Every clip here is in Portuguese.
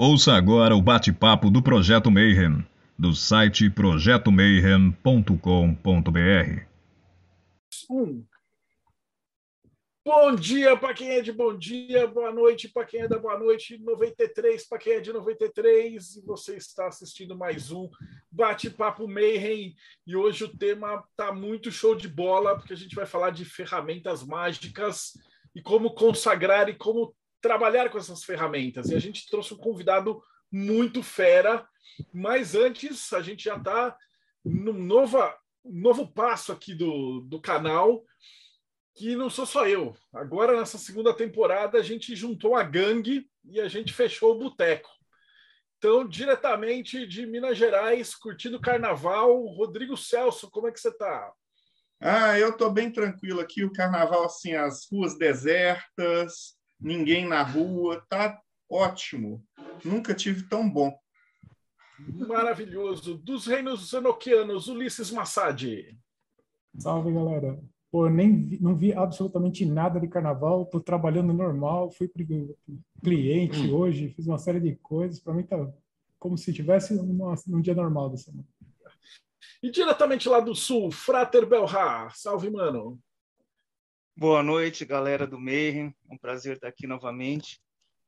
Ouça agora o bate-papo do Projeto Mayhem, do site projetomayhem.com.br. Um. Bom dia para quem é de bom dia, boa noite para quem é da boa noite, 93 para quem é de 93, e você está assistindo mais um Bate-Papo Mayhem. E hoje o tema tá muito show de bola, porque a gente vai falar de ferramentas mágicas e como consagrar e como trabalhar com essas ferramentas. E a gente trouxe um convidado muito fera, mas antes a gente já está num nova, novo passo aqui do, do canal, que não sou só eu. Agora, nessa segunda temporada, a gente juntou a gangue e a gente fechou o boteco. Então, diretamente de Minas Gerais, curtindo o carnaval, Rodrigo Celso, como é que você está? Ah, eu estou bem tranquilo aqui. O carnaval, assim, as ruas desertas, ninguém na rua, tá ótimo. Nunca tive tão bom. Maravilhoso. Dos reinos enoquianos, Ulisses Massad. Salve, galera. Pô, nem vi, não vi absolutamente nada de carnaval, tô trabalhando normal, fui para cliente hum. hoje, fiz uma série de coisas, para mim tá como se tivesse um, um dia normal da semana. E diretamente lá do sul, Frater Belra. Salve, mano. Boa noite, galera do Mayhem. É um prazer estar aqui novamente.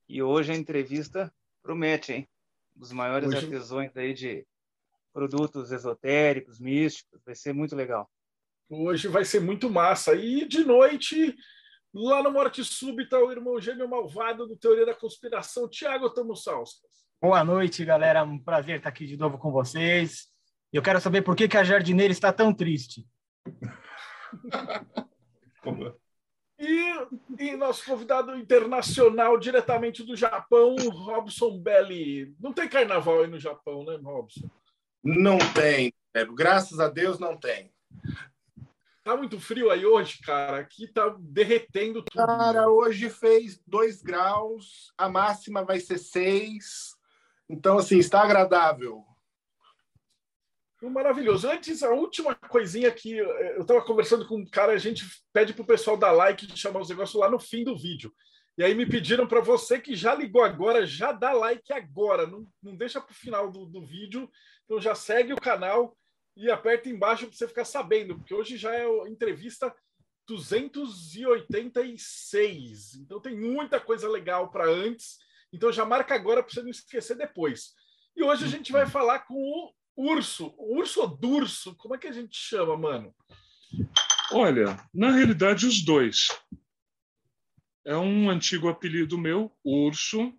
E hoje a entrevista promete, hein? Um dos maiores hoje... artesões aí de produtos esotéricos, místicos. Vai ser muito legal. Hoje vai ser muito massa. E de noite, lá no Morte Súbita, o irmão gêmeo malvado do Teoria da Conspiração, Tiago Tamussauskas. Boa noite, galera. Um prazer estar aqui de novo com vocês. Eu quero saber por que, que a jardineira está tão triste. E, e, nosso convidado internacional, diretamente do Japão, Robson Belli. Não tem carnaval aí no Japão, né, Robson? Não tem, graças a Deus não tem. Tá muito frio aí hoje, cara. Aqui tá derretendo tudo. Cara, hoje fez 2 graus, a máxima vai ser 6. Então, assim, está agradável. Maravilhoso. Antes, a última coisinha que eu estava conversando com um cara, a gente pede para o pessoal dar like e chamar os negócios lá no fim do vídeo. E aí me pediram para você que já ligou agora, já dá like agora, não, não deixa para o final do, do vídeo. Então já segue o canal e aperta embaixo para você ficar sabendo, porque hoje já é a entrevista 286. Então tem muita coisa legal para antes. Então já marca agora para você não esquecer depois. E hoje a gente vai falar com o Urso, urso ou Durso, como é que a gente chama, mano? Olha, na realidade, os dois. É um antigo apelido meu, Urso,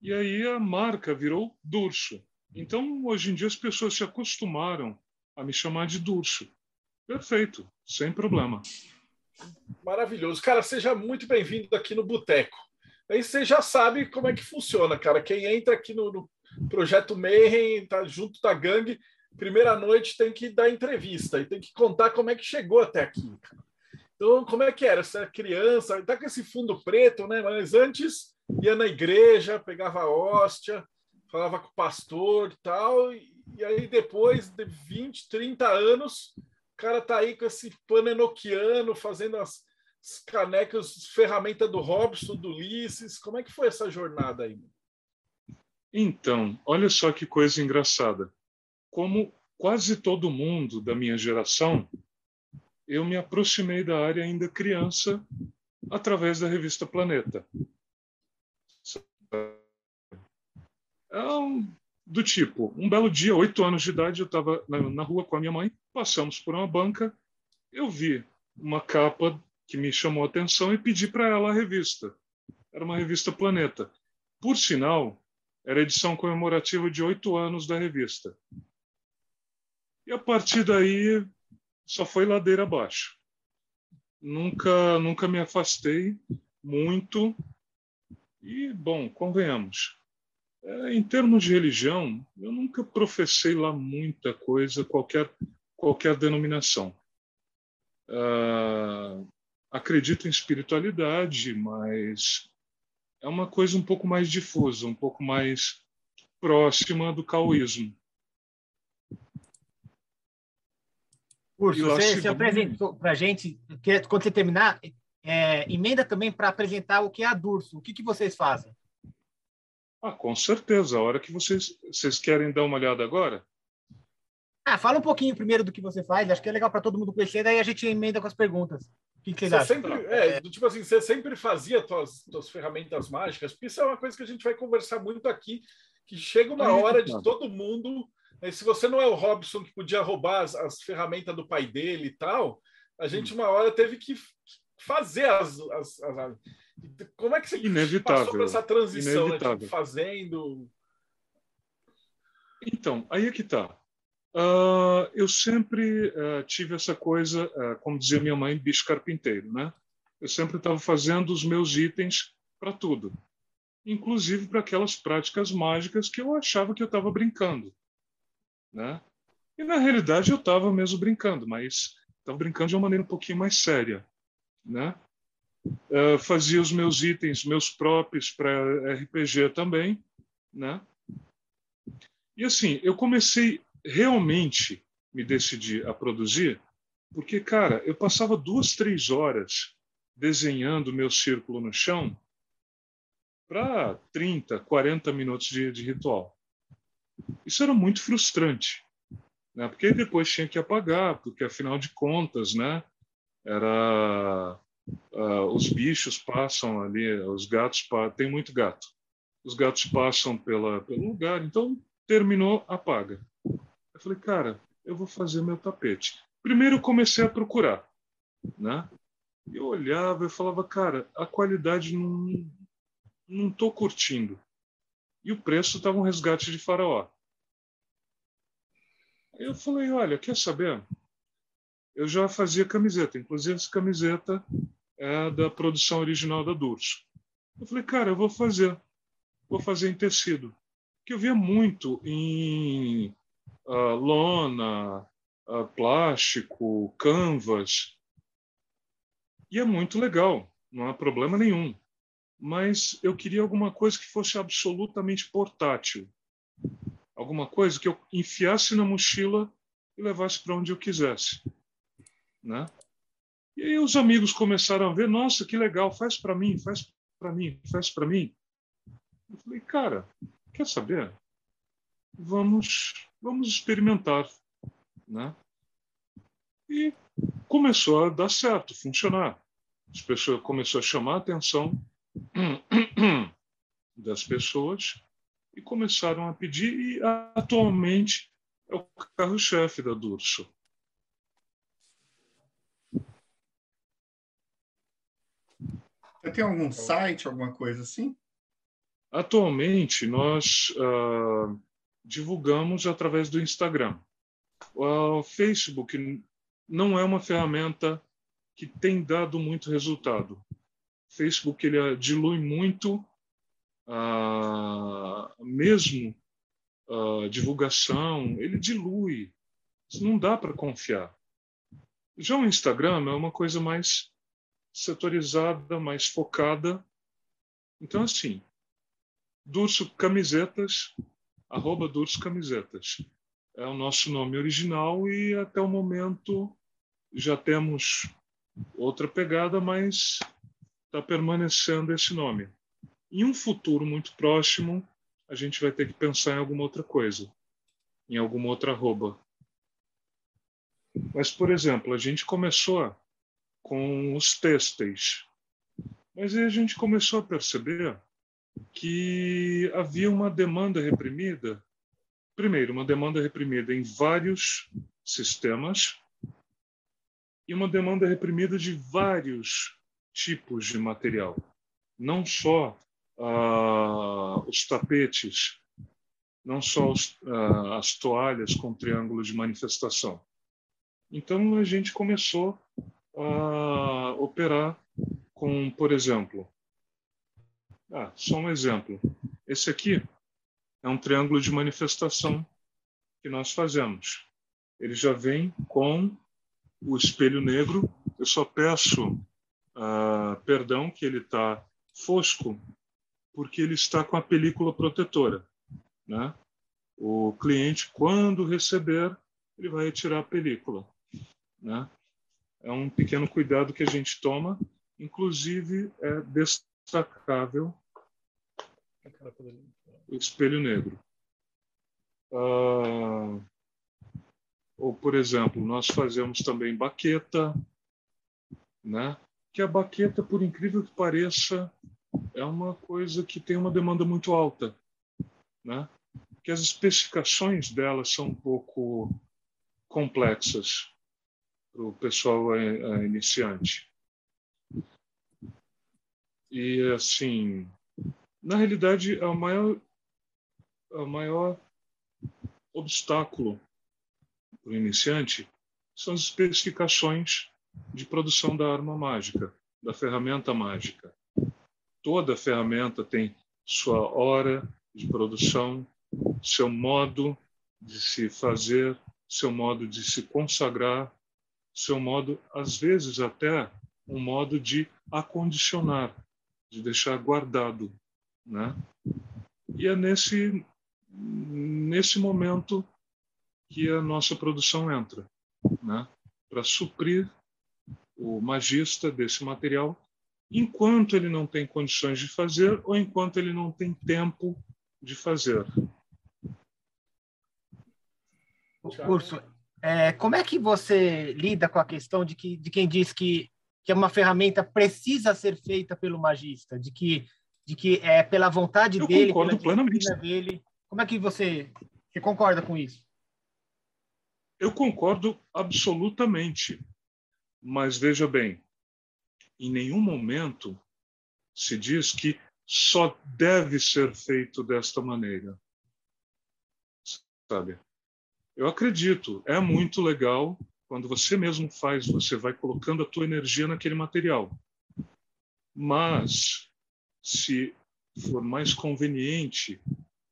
e aí a marca virou Durso. Então, hoje em dia, as pessoas se acostumaram a me chamar de Durso. Perfeito, sem problema. Maravilhoso. Cara, seja muito bem-vindo aqui no Boteco. Aí você já sabe como é que funciona, cara. Quem entra aqui no, no Projeto Mayhem, tá junto da gangue. Primeira noite tem que dar entrevista e tem que contar como é que chegou até aqui. Então, como é que era? Era criança, tá com esse fundo preto, né? Mas antes ia na igreja, pegava a hóstia, falava com o pastor e tal. E aí depois de 20, 30 anos, o cara tá aí com esse pano enoquiano, fazendo as, as canecas, ferramenta do Robson, do Ulisses. Como é que foi essa jornada aí? Então, olha só que coisa engraçada. Como quase todo mundo da minha geração, eu me aproximei da área ainda criança através da revista Planeta. É um, do tipo, um belo dia, oito anos de idade, eu estava na, na rua com a minha mãe, passamos por uma banca, eu vi uma capa que me chamou a atenção e pedi para ela a revista. Era uma revista Planeta. Por sinal, era a edição comemorativa de oito anos da revista. E a partir daí só foi ladeira abaixo. Nunca, nunca me afastei muito. E, bom, convenhamos. É, em termos de religião, eu nunca professei lá muita coisa, qualquer, qualquer denominação. Uh, acredito em espiritualidade, mas é uma coisa um pouco mais difusa, um pouco mais próxima do caoísmo. Curso, você se apresentou para a gente, quando você terminar, é, emenda também para apresentar o que é a Durso. O que, que vocês fazem? Ah, com certeza. A hora que vocês, vocês querem dar uma olhada agora? Ah, fala um pouquinho primeiro do que você faz. Acho que é legal para todo mundo conhecer, daí a gente emenda com as perguntas. Que, que Você acham? sempre, é, tipo assim, você sempre fazia tuas, tuas ferramentas mágicas, porque isso é uma coisa que a gente vai conversar muito aqui, que chega uma é, hora de todo mundo. né, se você não é o Robson que podia roubar as, as ferramentas do pai dele e tal, a Hum. gente uma hora teve que fazer as. as- as- como é que você Inevitável. passou por essa transição, né? Tipo, fazendo. Então, aí é que tá. Ah, eu sempre ah, tive essa coisa, ah, como dizia minha mãe, bicho carpinteiro, né? Eu sempre estava fazendo os meus itens para tudo, inclusive para aquelas práticas mágicas que eu achava que eu estava brincando, né? E na realidade eu estava mesmo brincando, mas estava brincando de uma maneira um pouquinho mais séria, né? Fazia os meus itens, meus próprios para RPG também, né? E assim, eu comecei realmente me decidir a produzir, porque, cara, eu passava duas, três horas desenhando meu círculo no chão para 30, 40 minutos de, de ritual. Isso era muito frustrante, né? porque depois tinha que apagar, porque afinal de contas, né, era ah, os bichos passam ali, os gatos tem muito gato, os gatos passam pela, pelo lugar, então terminou, apaga. Eu falei, cara, eu vou fazer meu tapete. Primeiro eu comecei a procurar, né? Eu olhava e falava, cara, a qualidade não não tô curtindo. E o preço estava um resgate de faraó. Eu falei, olha, quer saber? Eu já fazia camiseta, inclusive essa camiseta é da produção original da Durso. Eu falei, cara, eu vou fazer. Vou fazer em tecido. Que eu via muito em ah, lona, ah, plástico, canvas. E é muito legal, não há problema nenhum. Mas eu queria alguma coisa que fosse absolutamente portátil. Alguma coisa que eu enfiasse na mochila e levasse para onde eu quisesse. Né? E aí os amigos começaram a ver, nossa, que legal, faz para mim, faz para mim, faz para mim. Eu falei, cara, quer saber? Vamos, vamos experimentar, né? E começou a dar certo, funcionar. As pessoas começou a chamar a atenção das pessoas e começaram a pedir e atualmente é o carro-chefe da Durso. Tem algum site, alguma coisa assim? Atualmente, nós ah, divulgamos através do Instagram. O Facebook não é uma ferramenta que tem dado muito resultado. O Facebook ele ah, dilui muito a mesmo a divulgação, ele dilui. Não dá para confiar. Já o Instagram é uma coisa mais setorizada, mais focada. Então, assim, Durso Camisetas, arroba Durso Camisetas. É o nosso nome original e até o momento já temos outra pegada, mas está permanecendo esse nome. Em um futuro muito próximo, a gente vai ter que pensar em alguma outra coisa, em alguma outra arroba. Mas, por exemplo, a gente começou com os têxteis, mas aí a gente começou a perceber que havia uma demanda reprimida. Primeiro, uma demanda reprimida em vários sistemas e uma demanda reprimida de vários tipos de material. Não só ah, os tapetes, não só os, ah, as toalhas com triângulo de manifestação. Então, a gente começou a operar com, por exemplo, ah, só um exemplo. Esse aqui é um triângulo de manifestação que nós fazemos. Ele já vem com o espelho negro. Eu só peço ah, perdão que ele está fosco, porque ele está com a película protetora. Né? O cliente, quando receber, ele vai retirar a película. Né? É um pequeno cuidado que a gente toma, inclusive é destacável o espelho negro. Ah, ou, por exemplo, nós fazemos também baqueta, né? que a baqueta, por incrível que pareça, é uma coisa que tem uma demanda muito alta. Né? Que as especificações dela são um pouco complexas para o pessoal iniciante. E, assim, na realidade, a maior, a maior obstáculo para o iniciante são as especificações de produção da arma mágica, da ferramenta mágica. Toda ferramenta tem sua hora de produção, seu modo de se fazer, seu modo de se consagrar, seu modo, às vezes até um modo de acondicionar, de deixar guardado, né? E é nesse nesse momento que a nossa produção entra, né? Para suprir o magista desse material enquanto ele não tem condições de fazer ou enquanto ele não tem tempo de fazer. Curso, é, como é que você lida com a questão de, que, de quem diz que, que uma ferramenta precisa ser feita pelo magista, de que, de que é pela vontade Eu dele, concordo pela plenamente. dele? Como é que você, você concorda com isso? Eu concordo absolutamente. Mas veja bem, em nenhum momento se diz que só deve ser feito desta maneira. Sabe? Eu acredito, é muito legal quando você mesmo faz, você vai colocando a tua energia naquele material. Mas se for mais conveniente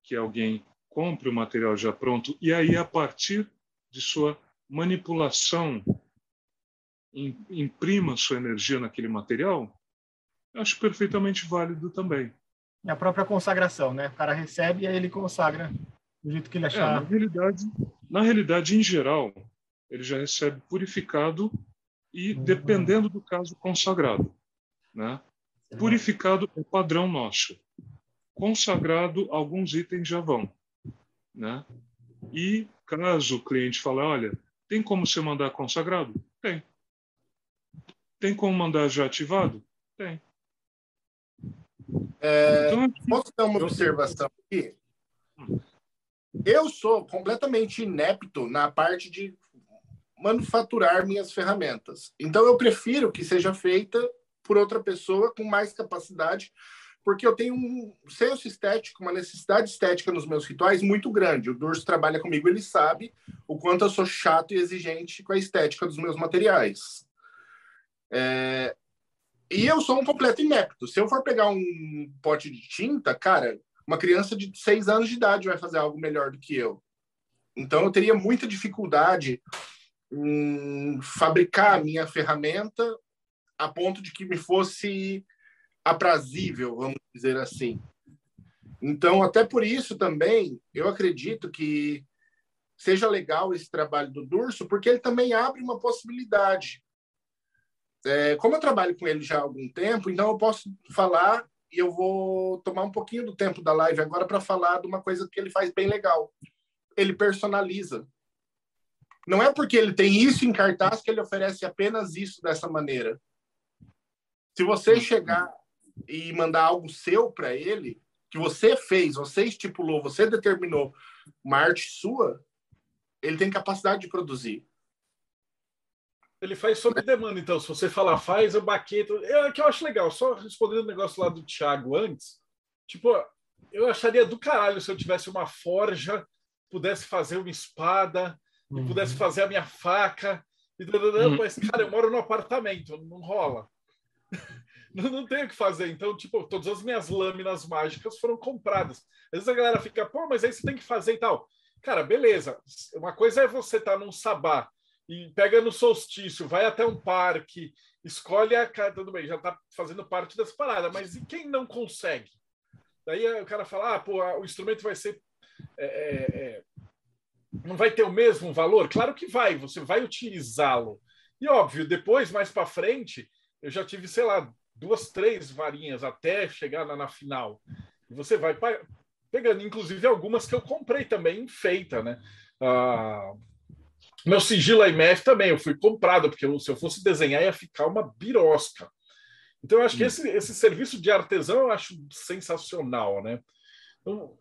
que alguém compre o material já pronto e aí a partir de sua manipulação imprima sua energia naquele material, acho perfeitamente válido também. É a própria consagração, né? O cara recebe e aí ele consagra do jeito que ele achar. É, na realidade, na realidade, em geral, ele já recebe purificado e, uhum. dependendo do caso, consagrado. Né? Purificado é padrão nosso. Consagrado, alguns itens já vão. Né? E caso o cliente fale, olha, tem como você mandar consagrado? Tem. Tem como mandar já ativado? Tem. É, então, posso dar uma observação aqui? Eu sou completamente inepto na parte de manufaturar minhas ferramentas. Então, eu prefiro que seja feita por outra pessoa com mais capacidade, porque eu tenho um senso estético, uma necessidade estética nos meus rituais muito grande. O Durso trabalha comigo, ele sabe o quanto eu sou chato e exigente com a estética dos meus materiais. É... E eu sou um completo inepto. Se eu for pegar um pote de tinta, cara, uma criança de seis anos de idade vai fazer algo melhor do que eu. Então, eu teria muita dificuldade em fabricar a minha ferramenta a ponto de que me fosse aprazível, vamos dizer assim. Então, até por isso também, eu acredito que seja legal esse trabalho do Durso, porque ele também abre uma possibilidade é, como eu trabalho com ele já há algum tempo, então eu posso falar e eu vou tomar um pouquinho do tempo da live agora para falar de uma coisa que ele faz bem legal. Ele personaliza. Não é porque ele tem isso em cartaz que ele oferece apenas isso dessa maneira. Se você uhum. chegar e mandar algo seu para ele, que você fez, você estipulou, você determinou uma arte sua, ele tem capacidade de produzir. Ele faz sob demanda, então. Se você falar, faz o baqueta. É que eu acho legal. Só respondendo o negócio lá do Thiago antes. Tipo, eu acharia do caralho se eu tivesse uma forja, pudesse fazer uma espada, uhum. e pudesse fazer a minha faca. E, uhum. Mas, cara, eu moro no apartamento, não rola. não, não tenho o que fazer. Então, tipo, todas as minhas lâminas mágicas foram compradas. Às vezes a galera fica, pô, mas aí você tem que fazer e tal. Cara, beleza. Uma coisa é você estar tá num sabá e pega no solstício, vai até um parque, escolhe a cara, tudo bem, já está fazendo parte dessa parada, mas e quem não consegue? Daí o cara fala, ah, pô, o instrumento vai ser. É, é, é, não vai ter o mesmo valor? Claro que vai, você vai utilizá-lo. E óbvio, depois, mais para frente, eu já tive, sei lá, duas, três varinhas até chegar na, na final. Você vai pegando, inclusive algumas que eu comprei também feita, né? Ah, meu sigilo IMF também, eu fui comprado, porque se eu fosse desenhar ia ficar uma birosca. Então, eu acho que hum. esse, esse serviço de artesão eu acho sensacional, né? Então,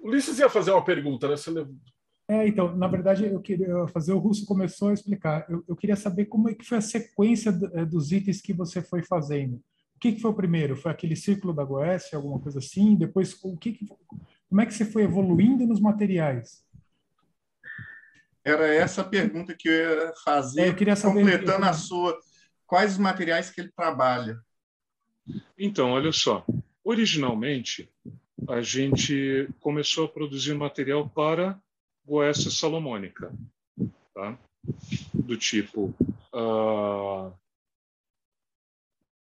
Ulisses ia fazer uma pergunta, né? Você é, então, na verdade, eu queria fazer, o Russo começou a explicar. Eu, eu queria saber como é que foi a sequência eh, dos itens que você foi fazendo. O que, que foi o primeiro? Foi aquele círculo da Goécia, alguma coisa assim? Depois, o que, que como é que você foi evoluindo nos materiais? Era essa a pergunta que eu ia fazer, é, eu queria saber completando a sua. Quais os materiais que ele trabalha? Então, olha só. Originalmente, a gente começou a produzir material para Goécia salomônica, tá? do tipo uh,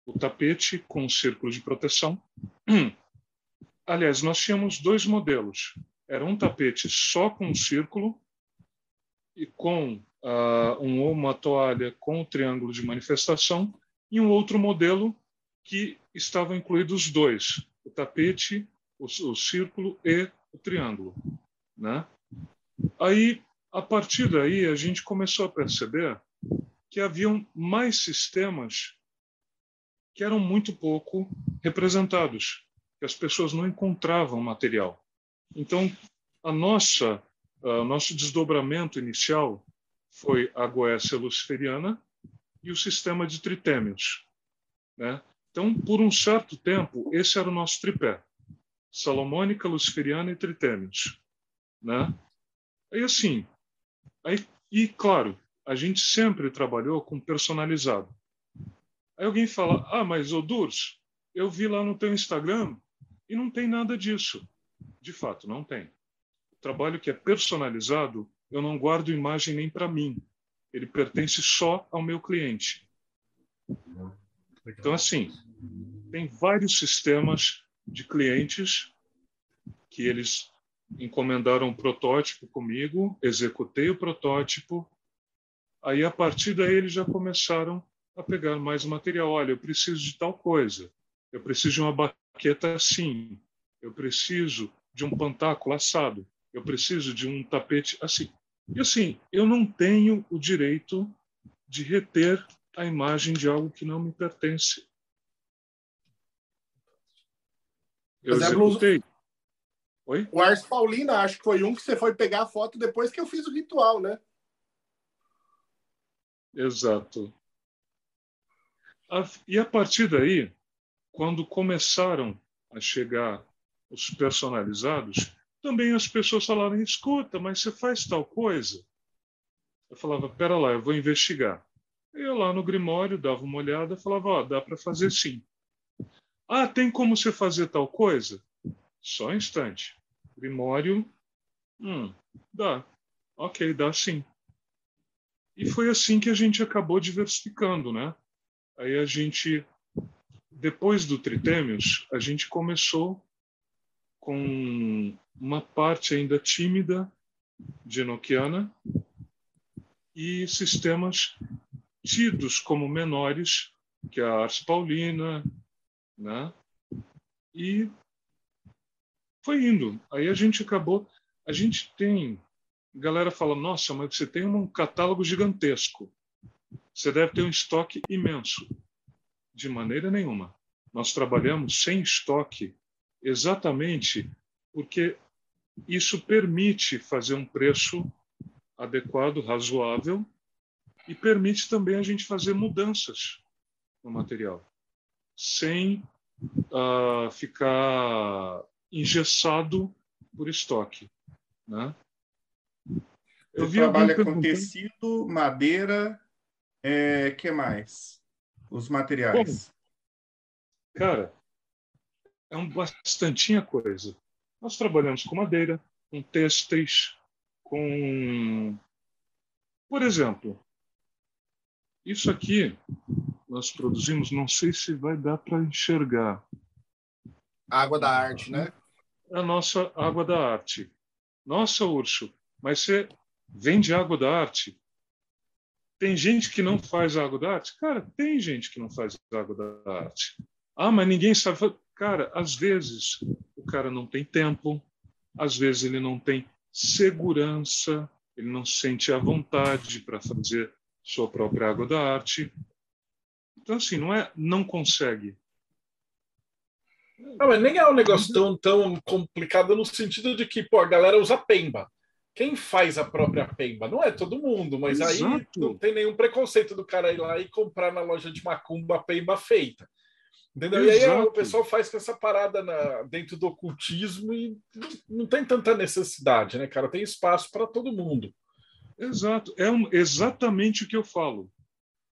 o tapete com círculo de proteção. Aliás, nós tínhamos dois modelos. Era um tapete só com um círculo e com uh, um, uma toalha com o triângulo de manifestação e um outro modelo que estavam incluídos os dois, o tapete, o, o círculo e o triângulo. Né? Aí, a partir daí, a gente começou a perceber que haviam mais sistemas que eram muito pouco representados, que as pessoas não encontravam material. Então, a nossa, o nosso desdobramento inicial foi a Goécia luciferiana e o sistema de tritêmios. Né? Então, por um certo tempo, esse era o nosso tripé: Salomônica, Luciferiana e Tritêmios. Né? Aí, assim, aí, e claro, a gente sempre trabalhou com personalizado. Aí alguém fala: Ah, mas Odurs, eu vi lá no teu Instagram e não tem nada disso. De fato, não tem. O trabalho que é personalizado, eu não guardo imagem nem para mim. Ele pertence só ao meu cliente. Então, assim, tem vários sistemas de clientes que eles encomendaram um protótipo comigo, executei o protótipo. Aí, a partir daí, eles já começaram a pegar mais material. Olha, eu preciso de tal coisa. Eu preciso de uma baqueta assim. Eu preciso de um pantáculo assado. Eu preciso de um tapete assim. E assim, eu não tenho o direito de reter a imagem de algo que não me pertence. Eu executei. Oi? O Ars Paulina, acho que foi um que você foi pegar a foto depois que eu fiz o ritual, né? Exato. E a partir daí, quando começaram a chegar os personalizados, também as pessoas falaram: escuta, mas você faz tal coisa? Eu falava: pera lá, eu vou investigar. Eu lá no Grimório dava uma olhada, falava: ó, oh, dá para fazer sim. Ah, tem como você fazer tal coisa? Só um instante. Grimório. Hum, dá. Ok, dá sim. E foi assim que a gente acabou diversificando, né? Aí a gente, depois do Tritêmios, a gente começou com uma parte ainda tímida de Enochiana e sistemas tidos como menores, que é a Ars Paulina, né? E foi indo. Aí a gente acabou. A gente tem. A galera fala: nossa, mas você tem um catálogo gigantesco. Você deve ter um estoque imenso. De maneira nenhuma. Nós trabalhamos sem estoque exatamente porque isso permite fazer um preço adequado, razoável, e permite também a gente fazer mudanças no material, sem uh, ficar engessado por estoque. Né? Eu vi trabalha com tecido, madeira, é, que mais? Os materiais. Cara, é um bastantinha coisa. Nós trabalhamos com madeira, com têxteis, com... Por exemplo, isso aqui nós produzimos, não sei se vai dar para enxergar. Água da arte, né? A nossa água da arte. Nossa, Urso, mas você vende água da arte? Tem gente que não faz água da arte? Cara, tem gente que não faz água da arte. Ah, mas ninguém sabe. Cara, às vezes o cara não tem tempo, às vezes ele não tem segurança, ele não se sente à vontade para fazer sua própria água da arte. Então, assim, não é não consegue. Não, mas nem é um negócio tão, tão complicado no sentido de que, pô, a galera usa pemba. Quem faz a própria pemba? Não é todo mundo, mas Exato. aí não tem nenhum preconceito do cara ir lá e comprar na loja de macumba a pemba feita. Entendeu? Exato. E aí o pessoal faz com essa parada na, dentro do ocultismo e não tem tanta necessidade, né, cara? Tem espaço para todo mundo. Exato. É um, exatamente o que eu falo.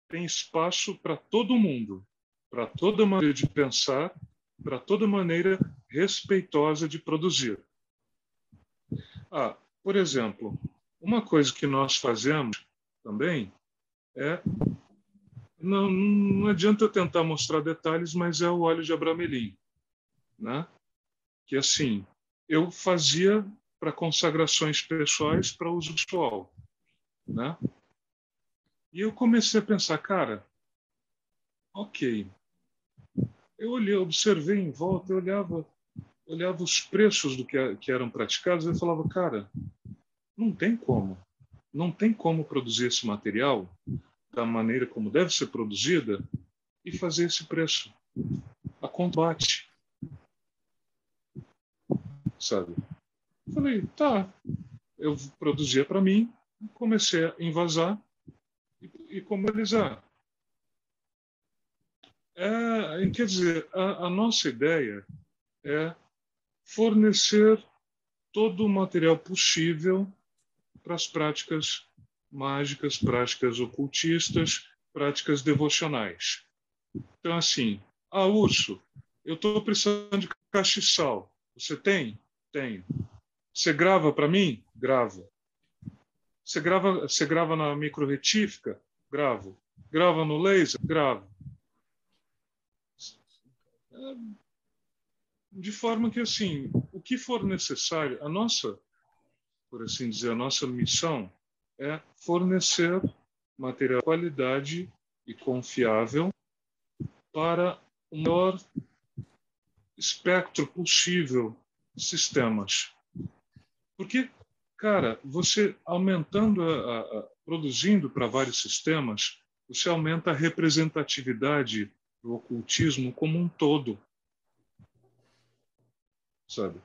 Tem espaço para todo mundo, para toda maneira de pensar, para toda maneira respeitosa de produzir. Ah, por exemplo, uma coisa que nós fazemos também é não, não adianta eu tentar mostrar detalhes, mas é o óleo de abramelin, né? Que assim, eu fazia para consagrações pessoais para uso pessoal, né? E eu comecei a pensar, cara, ok. Eu olhei, observei em volta, eu olhava, olhava os preços do que, que eram praticados, eu falava, cara, não tem como, não tem como produzir esse material da maneira como deve ser produzida e fazer esse preço a combate, sabe? Falei, tá, eu produzia para mim, comecei a invasar e, comercializar. É, quer dizer, a, a nossa ideia é fornecer todo o material possível para as práticas mágicas, práticas ocultistas, práticas devocionais. Então, assim, ah, Urso, eu estou precisando de castiçal. Você tem? Tenho. Você grava para mim? Gravo. Você grava, você grava na micro retífica? Gravo. Grava no laser? Gravo. De forma que, assim, o que for necessário, a nossa, por assim dizer, a nossa missão é fornecer material de qualidade e confiável para o maior espectro possível de sistemas. Porque, cara, você aumentando, a, a, produzindo para vários sistemas, você aumenta a representatividade do ocultismo como um todo. Sabe?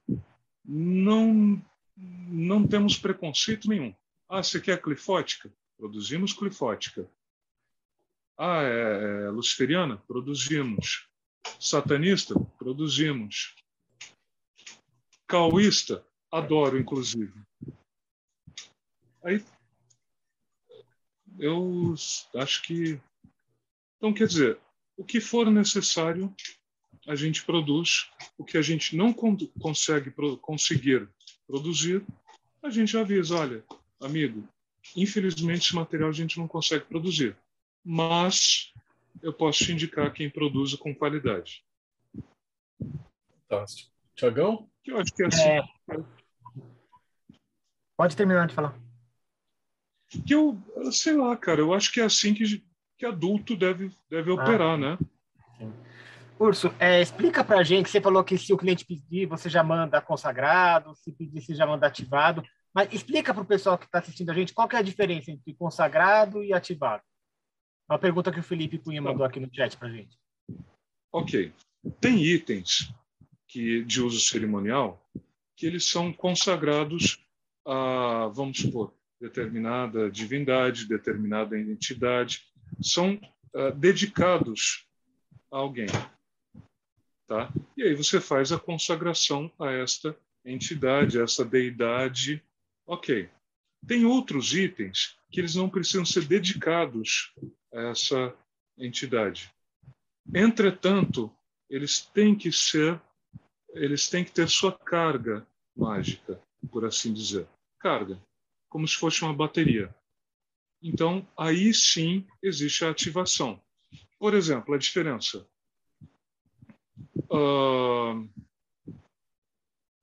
Não, não temos preconceito nenhum. Ah, você quer clifótica? Produzimos clifótica. Ah, é, é luciferiana? Produzimos. Satanista? Produzimos. Cauísta? Adoro, inclusive. Aí, eu acho que. Então, quer dizer, o que for necessário, a gente produz. O que a gente não consegue conseguir produzir, a gente avisa: olha, amigo, infelizmente esse material a gente não consegue produzir, mas eu posso te indicar quem produz com qualidade. Fantástico. Tiagão? Eu acho que é assim. É... Pode terminar de falar. Que eu, sei lá, cara, eu acho que é assim que, que adulto deve, deve ah. operar, né? Urso, é, explica pra gente, você falou que se o cliente pedir, você já manda consagrado, se pedir, você já manda ativado. Mas explica para o pessoal que está assistindo a gente qual é a diferença entre consagrado e ativado. Uma pergunta que o Felipe Cunha mandou aqui no chat para a gente. Ok. Tem itens que de uso cerimonial que eles são consagrados a, vamos supor, determinada divindade, determinada entidade, são uh, dedicados a alguém. Tá? E aí você faz a consagração a esta entidade, a essa deidade Ok. Tem outros itens que eles não precisam ser dedicados a essa entidade. Entretanto, eles têm que ser, eles têm que ter sua carga mágica, por assim dizer. Carga, como se fosse uma bateria. Então, aí sim existe a ativação. Por exemplo, a diferença. Uh,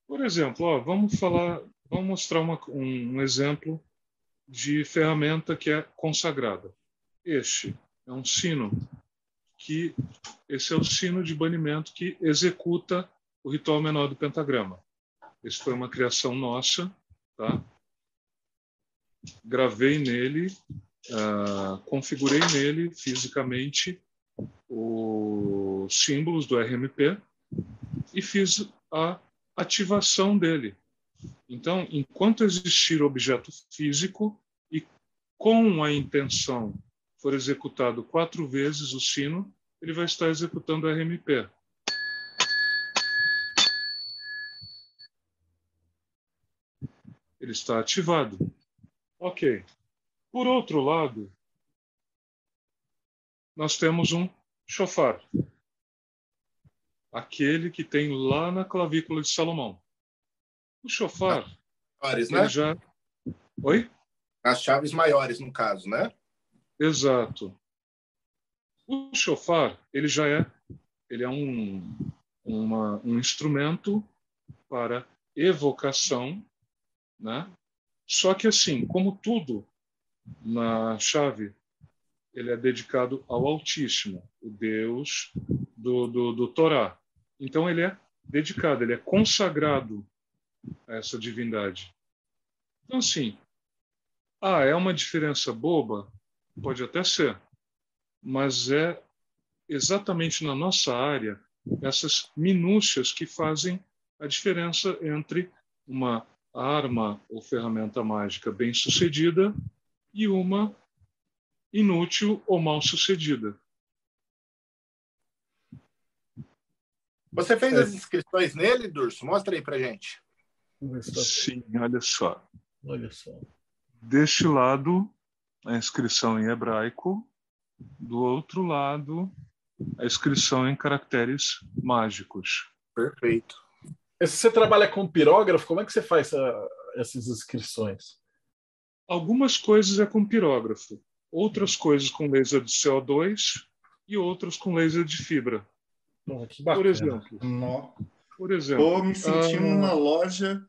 por exemplo, ó, vamos falar Vamos mostrar uma, um, um exemplo de ferramenta que é consagrada. Este é um sino que esse é o sino de banimento que executa o ritual menor do pentagrama. Esse foi uma criação nossa, tá? Gravei nele, uh, configurei nele fisicamente os símbolos do RMP e fiz a ativação dele. Então, enquanto existir objeto físico e com a intenção for executado quatro vezes o sino, ele vai estar executando RMP. Ele está ativado. Ok. Por outro lado, nós temos um chofar. Aquele que tem lá na clavícula de Salomão. O chofar. Maiores, né? Já... Oi? As chaves maiores, no caso, né? Exato. O chofar, ele já é, ele é um, uma, um instrumento para evocação, né? Só que assim, como tudo na chave, ele é dedicado ao Altíssimo, o Deus do, do, do Torá. Então ele é dedicado, ele é consagrado a essa divindade. Então assim, ah, é uma diferença boba? Pode até ser mas é exatamente na nossa área essas minúcias que fazem a diferença entre uma arma ou ferramenta mágica bem sucedida e uma inútil ou mal sucedida. Você fez é. as inscrições nele, Durso? Mostra aí pra gente. Sim, olha só. Olha só. Deste lado, a inscrição em hebraico, do outro lado, a inscrição em caracteres mágicos. Perfeito. Se você trabalha com pirógrafo, como é que você faz essa, essas inscrições? Algumas coisas é com pirógrafo, outras coisas com laser de CO2 e outras com laser de fibra. Oh, Por exemplo. No... Por exemplo. Estou me sentindo numa loja.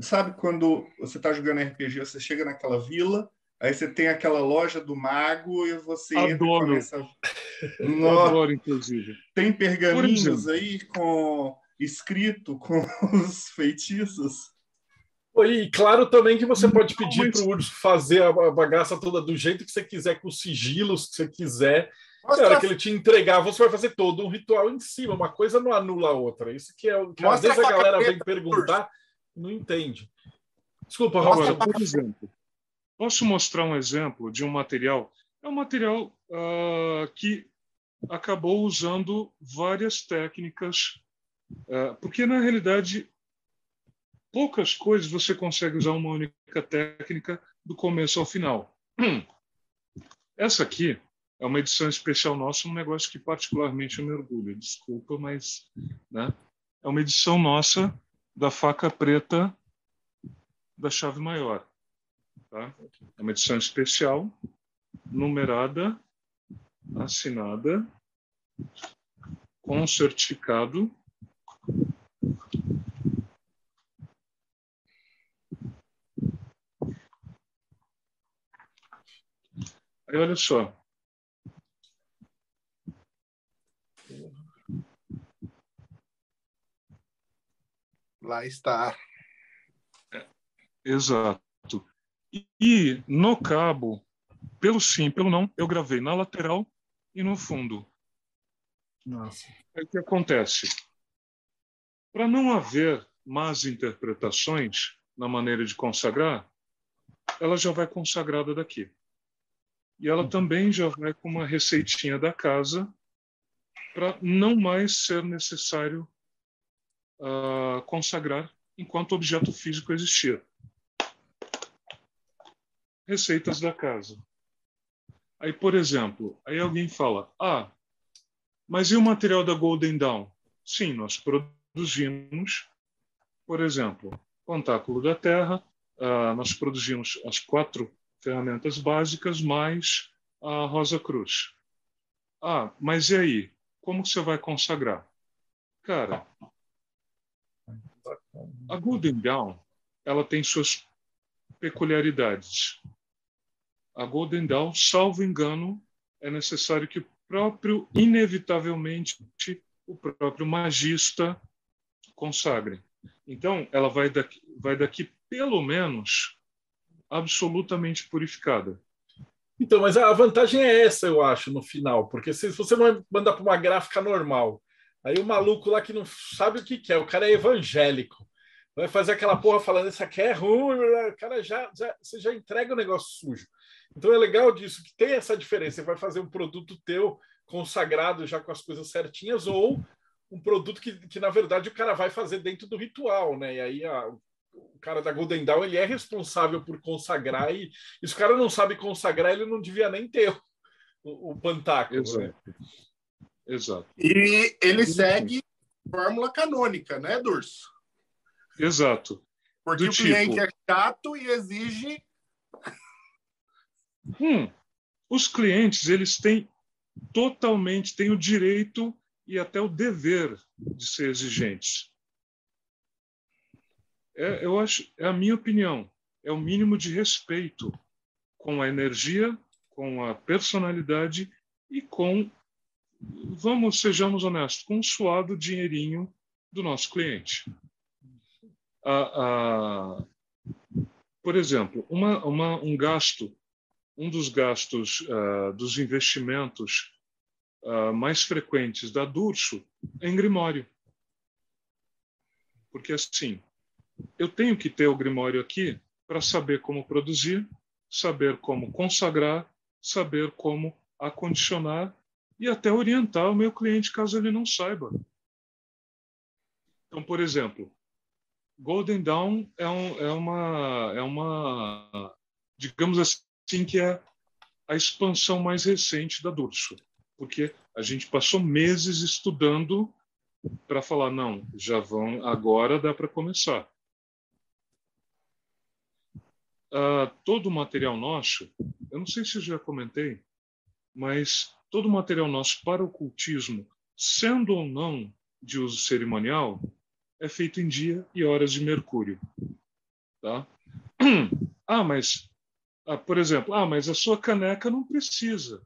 Sabe quando você está jogando RPG, você chega naquela vila Aí você tem aquela loja do mago e você Adoro. entra e começa... Adoro, inclusive. Tem pergaminhos aí com escrito com os feitiços. E claro também que você pode pedir para o Urso fazer a bagaça toda do jeito que você quiser, com os sigilos que você quiser. Na hora que ele te entregar, você vai fazer todo um ritual em cima. Uma coisa não anula a outra. Isso que é que às vezes a galera vem perguntar, não entende. Desculpa, Roberto. Por exemplo, Posso mostrar um exemplo de um material? É um material uh, que acabou usando várias técnicas, porque na realidade poucas coisas você consegue usar uma única técnica do começo ao final. Essa aqui é uma edição especial nossa, um negócio que particularmente eu me orgulho. Desculpa, mas né? é uma edição nossa da faca preta da chave maior. Tá? É uma edição especial, numerada, assinada, com certificado. Aí olha só. Lá está. É, exato. E no cabo, pelo sim, pelo não, eu gravei na lateral e no fundo. Nossa. Aí o que acontece? Para não haver más interpretações na maneira de consagrar, ela já vai consagrada daqui. E ela também já vai com uma receitinha da casa para não mais ser necessário uh, consagrar enquanto objeto físico existir receitas da casa. Aí, por exemplo, aí alguém fala: "Ah, mas e o material da Golden Dawn?" Sim, nós produzimos, por exemplo, Contáculo da Terra, uh, nós produzimos as quatro ferramentas básicas mais a Rosa Cruz. Ah, mas e aí? Como você vai consagrar? Cara, a Golden Dawn, ela tem suas peculiaridades. A Golden Dawn, salvo engano, é necessário que próprio, inevitavelmente, o próprio magista consagre. Então, ela vai daqui, vai daqui pelo menos absolutamente purificada. Então, mas a vantagem é essa, eu acho, no final, porque se você mandar para uma gráfica normal, aí o maluco lá que não sabe o que quer, o cara é evangélico, vai fazer aquela porra falando isso aqui é ruim, o cara já, já você já entrega o negócio sujo. Então é legal disso que tem essa diferença. Você vai fazer um produto teu consagrado já com as coisas certinhas ou um produto que, que na verdade o cara vai fazer dentro do ritual, né? E aí a, o cara da Golden Dawn ele é responsável por consagrar e, e se o cara não sabe consagrar ele não devia nem ter o, o pantaco. Exato. Né? Exato. E ele segue fórmula canônica, né, Durso? Exato. Porque Do o cliente tipo... é chato e exige. Hum, os clientes eles têm totalmente têm o direito e até o dever de ser exigentes. É, eu acho, é a minha opinião, é o mínimo de respeito com a energia, com a personalidade e com, vamos, sejamos honestos, com o suado dinheirinho do nosso cliente. por exemplo, uma, uma, um gasto, um dos gastos uh, dos investimentos uh, mais frequentes da Durso é em Grimório. Porque, assim, eu tenho que ter o Grimório aqui para saber como produzir, saber como consagrar, saber como acondicionar e até orientar o meu cliente caso ele não saiba. Então, por exemplo, Golden Dawn é, um, é, uma, é uma, digamos assim, que é a expansão mais recente da Durso porque a gente passou meses estudando para falar não, já vão agora dá para começar. Uh, todo o material nosso, eu não sei se já comentei, mas todo o material nosso para o cultismo, sendo ou não de uso cerimonial, é feito em dia e horas de mercúrio, tá? Ah, mas, ah, por exemplo, ah, mas a sua caneca não precisa.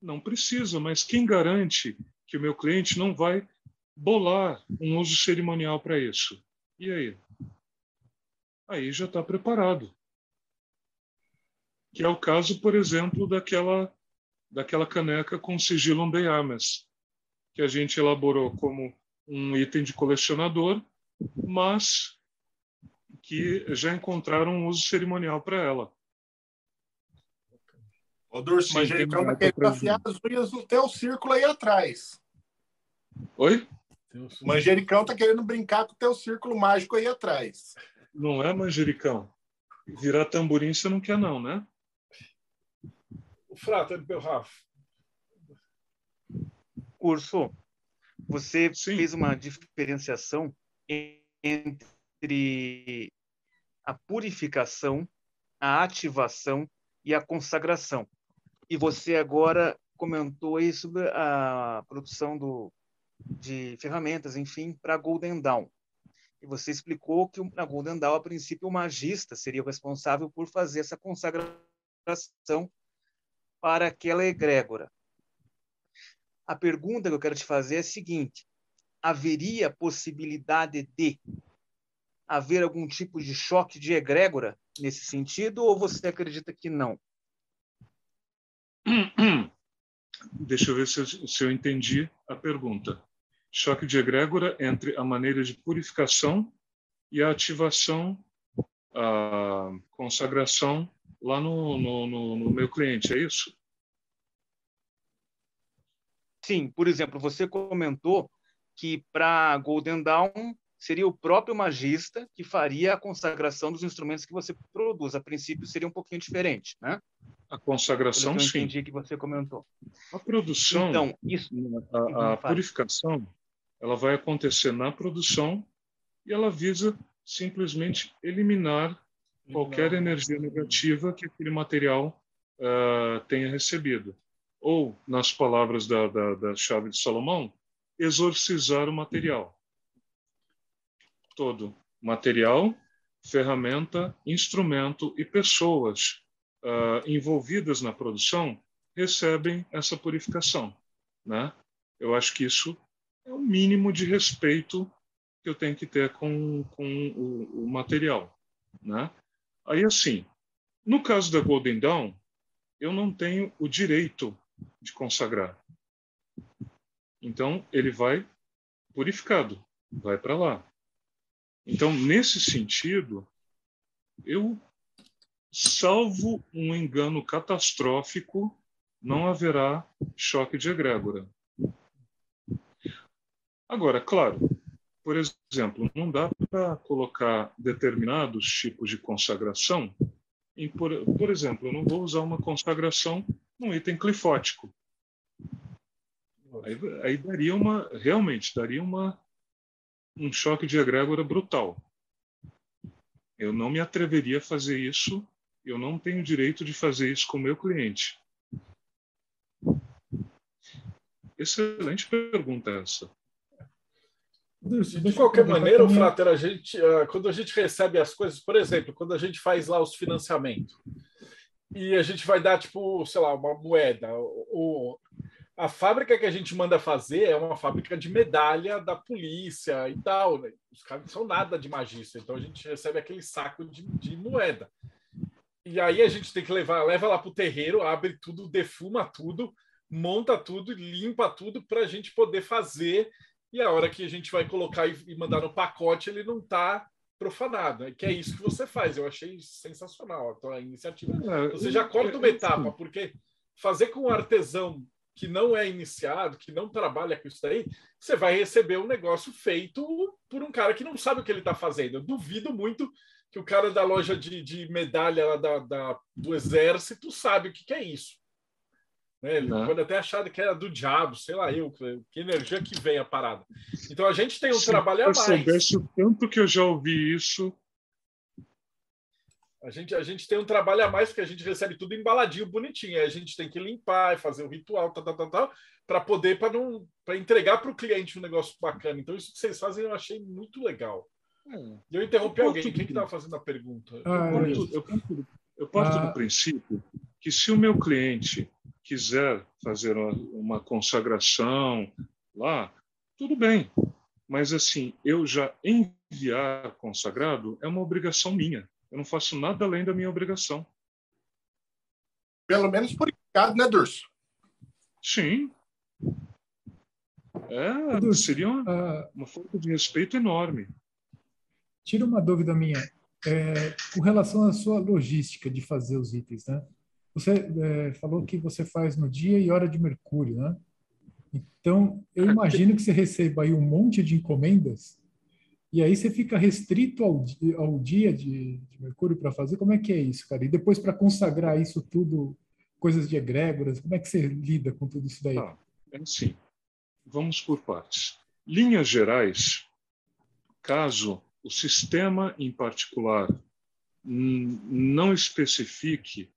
Não precisa, mas quem garante que o meu cliente não vai bolar um uso cerimonial para isso? E aí? Aí já está preparado. Que é o caso, por exemplo, daquela, daquela caneca com sigilo de armas, que a gente elaborou como um item de colecionador, mas que já encontraram um uso cerimonial para ela. Ô, Durso, manjericão tá querendo afiar as unhas no teu círculo aí atrás. Oi? O manjericão tá querendo brincar com o teu círculo mágico aí atrás. Não é manjericão. Virar tamborim você não quer, não, né? O Frato, meu Rafa. Urso, você Sim. fez uma diferenciação entre a purificação, a ativação e a consagração. E você agora comentou aí sobre a produção do, de ferramentas, enfim, para Golden Dawn. E você explicou que na Golden Dawn, a princípio, o magista seria o responsável por fazer essa consagração para aquela egrégora. A pergunta que eu quero te fazer é a seguinte: haveria possibilidade de haver algum tipo de choque de egrégora nesse sentido, ou você acredita que não? Deixa eu ver se eu, se eu entendi a pergunta. Choque de egrégora entre a maneira de purificação e a ativação, a consagração lá no, no, no, no meu cliente, é isso? Sim, por exemplo, você comentou que para Golden Dawn seria o próprio magista que faria a consagração dos instrumentos que você produz. A princípio seria um pouquinho diferente, né? A consagração, eu sim. entendi que você comentou. A produção, então, isso... a, a uhum, purificação, ela vai acontecer na produção e ela visa simplesmente eliminar qualquer energia negativa que aquele material uh, tenha recebido. Ou, nas palavras da, da, da chave de Salomão, exorcizar o material todo material, ferramenta, instrumento e pessoas uh, envolvidas na produção recebem essa purificação. né? Eu acho que isso é o mínimo de respeito que eu tenho que ter com, com o, o material, né? Aí, assim, no caso da Golden Dawn, eu não tenho o direito de consagrar. Então, ele vai purificado, vai para lá. Então, nesse sentido, eu, salvo um engano catastrófico, não haverá choque de egrégora. Agora, claro, por exemplo, não dá para colocar determinados tipos de consagração. Em, por, por exemplo, eu não vou usar uma consagração num item clifótico. Aí, aí daria uma, realmente, daria uma, um choque de egrégora brutal. Eu não me atreveria a fazer isso, eu não tenho direito de fazer isso com o meu cliente. Excelente pergunta essa. De qualquer maneira, Frater, a gente, ah, quando a gente recebe as coisas, por exemplo, quando a gente faz lá os financiamentos e a gente vai dar, tipo, sei lá, uma moeda, a fábrica que a gente manda fazer é uma fábrica de medalha da polícia e tal. Né? Os caras não são nada de magista, então a gente recebe aquele saco de, de moeda. E aí a gente tem que levar, leva lá para o terreiro, abre tudo, defuma tudo, monta tudo, limpa tudo para a gente poder fazer e a hora que a gente vai colocar e mandar no pacote, ele não está profanado. É que é isso que você faz. Eu achei sensacional a tua iniciativa. É, você já corta uma etapa, porque fazer com um artesão que não é iniciado, que não trabalha com isso daí, você vai receber um negócio feito por um cara que não sabe o que ele está fazendo. Eu duvido muito que o cara da loja de, de medalha da, da, do exército sabe o que, que é isso. Né? Ele não. pode até achar que era do diabo, sei lá eu, que energia que vem a parada. Então a gente tem um Se trabalho a mais. Se soubesse o tanto que eu já ouvi isso. A gente, a gente tem um trabalho a mais porque a gente recebe tudo embaladinho, bonitinho. Aí a gente tem que limpar, fazer o ritual, tal, tal, tal, tal para poder para não para entregar para o cliente um negócio bacana. Então isso que vocês fazem eu achei muito legal. É. Eu interrompi eu alguém. Quem que estava fazendo a pergunta? Ah, eu, eu, parto, eu parto ah. do princípio que se o meu cliente quiser fazer uma, uma consagração lá, tudo bem. Mas assim, eu já enviar consagrado é uma obrigação minha. Eu não faço nada além da minha obrigação. Pelo menos por encargo, né, Durso? Sim. É, seria uma, uh, uma falta de respeito enorme. Tira uma dúvida minha. É, com relação à sua logística de fazer os itens, né? Você é, falou que você faz no dia e hora de Mercúrio, né? Então, eu imagino que você receba aí um monte de encomendas e aí você fica restrito ao, ao dia de, de Mercúrio para fazer. Como é que é isso, cara? E depois para consagrar isso tudo, coisas de egrégoras, como é que você lida com tudo isso daí? Ah, é assim. Vamos por partes. Linhas gerais, caso o sistema em particular não especifique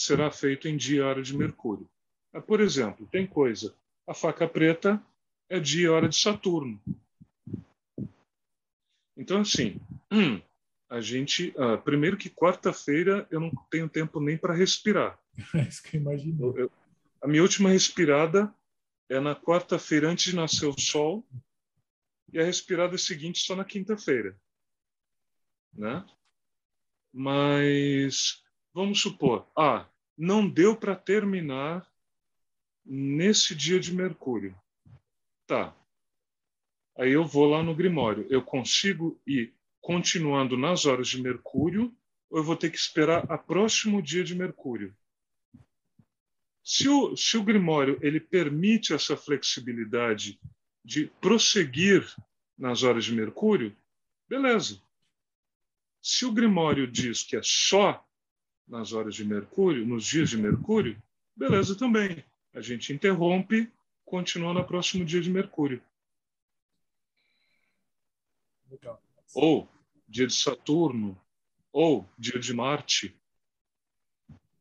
será feito em dia e hora de Mercúrio. Ah, por exemplo, tem coisa, a faca preta é dia e hora de Saturno. Então, assim, a gente. Uh, primeiro que quarta-feira eu não tenho tempo nem para respirar. É isso que eu imagino. Eu, a minha última respirada é na quarta-feira antes de nascer o sol e a respirada seguinte só na quinta-feira. Né? Mas vamos supor, ah, não deu para terminar nesse dia de Mercúrio. Tá. Aí eu vou lá no Grimório. Eu consigo ir continuando nas horas de Mercúrio ou eu vou ter que esperar a próximo dia de Mercúrio? Se o, se o Grimório ele permite essa flexibilidade de prosseguir nas horas de Mercúrio, beleza. Se o Grimório diz que é só nas horas de Mercúrio, nos dias de Mercúrio, beleza também. A gente interrompe, continua no próximo dia de Mercúrio. Legal. Ou dia de Saturno, ou dia de Marte.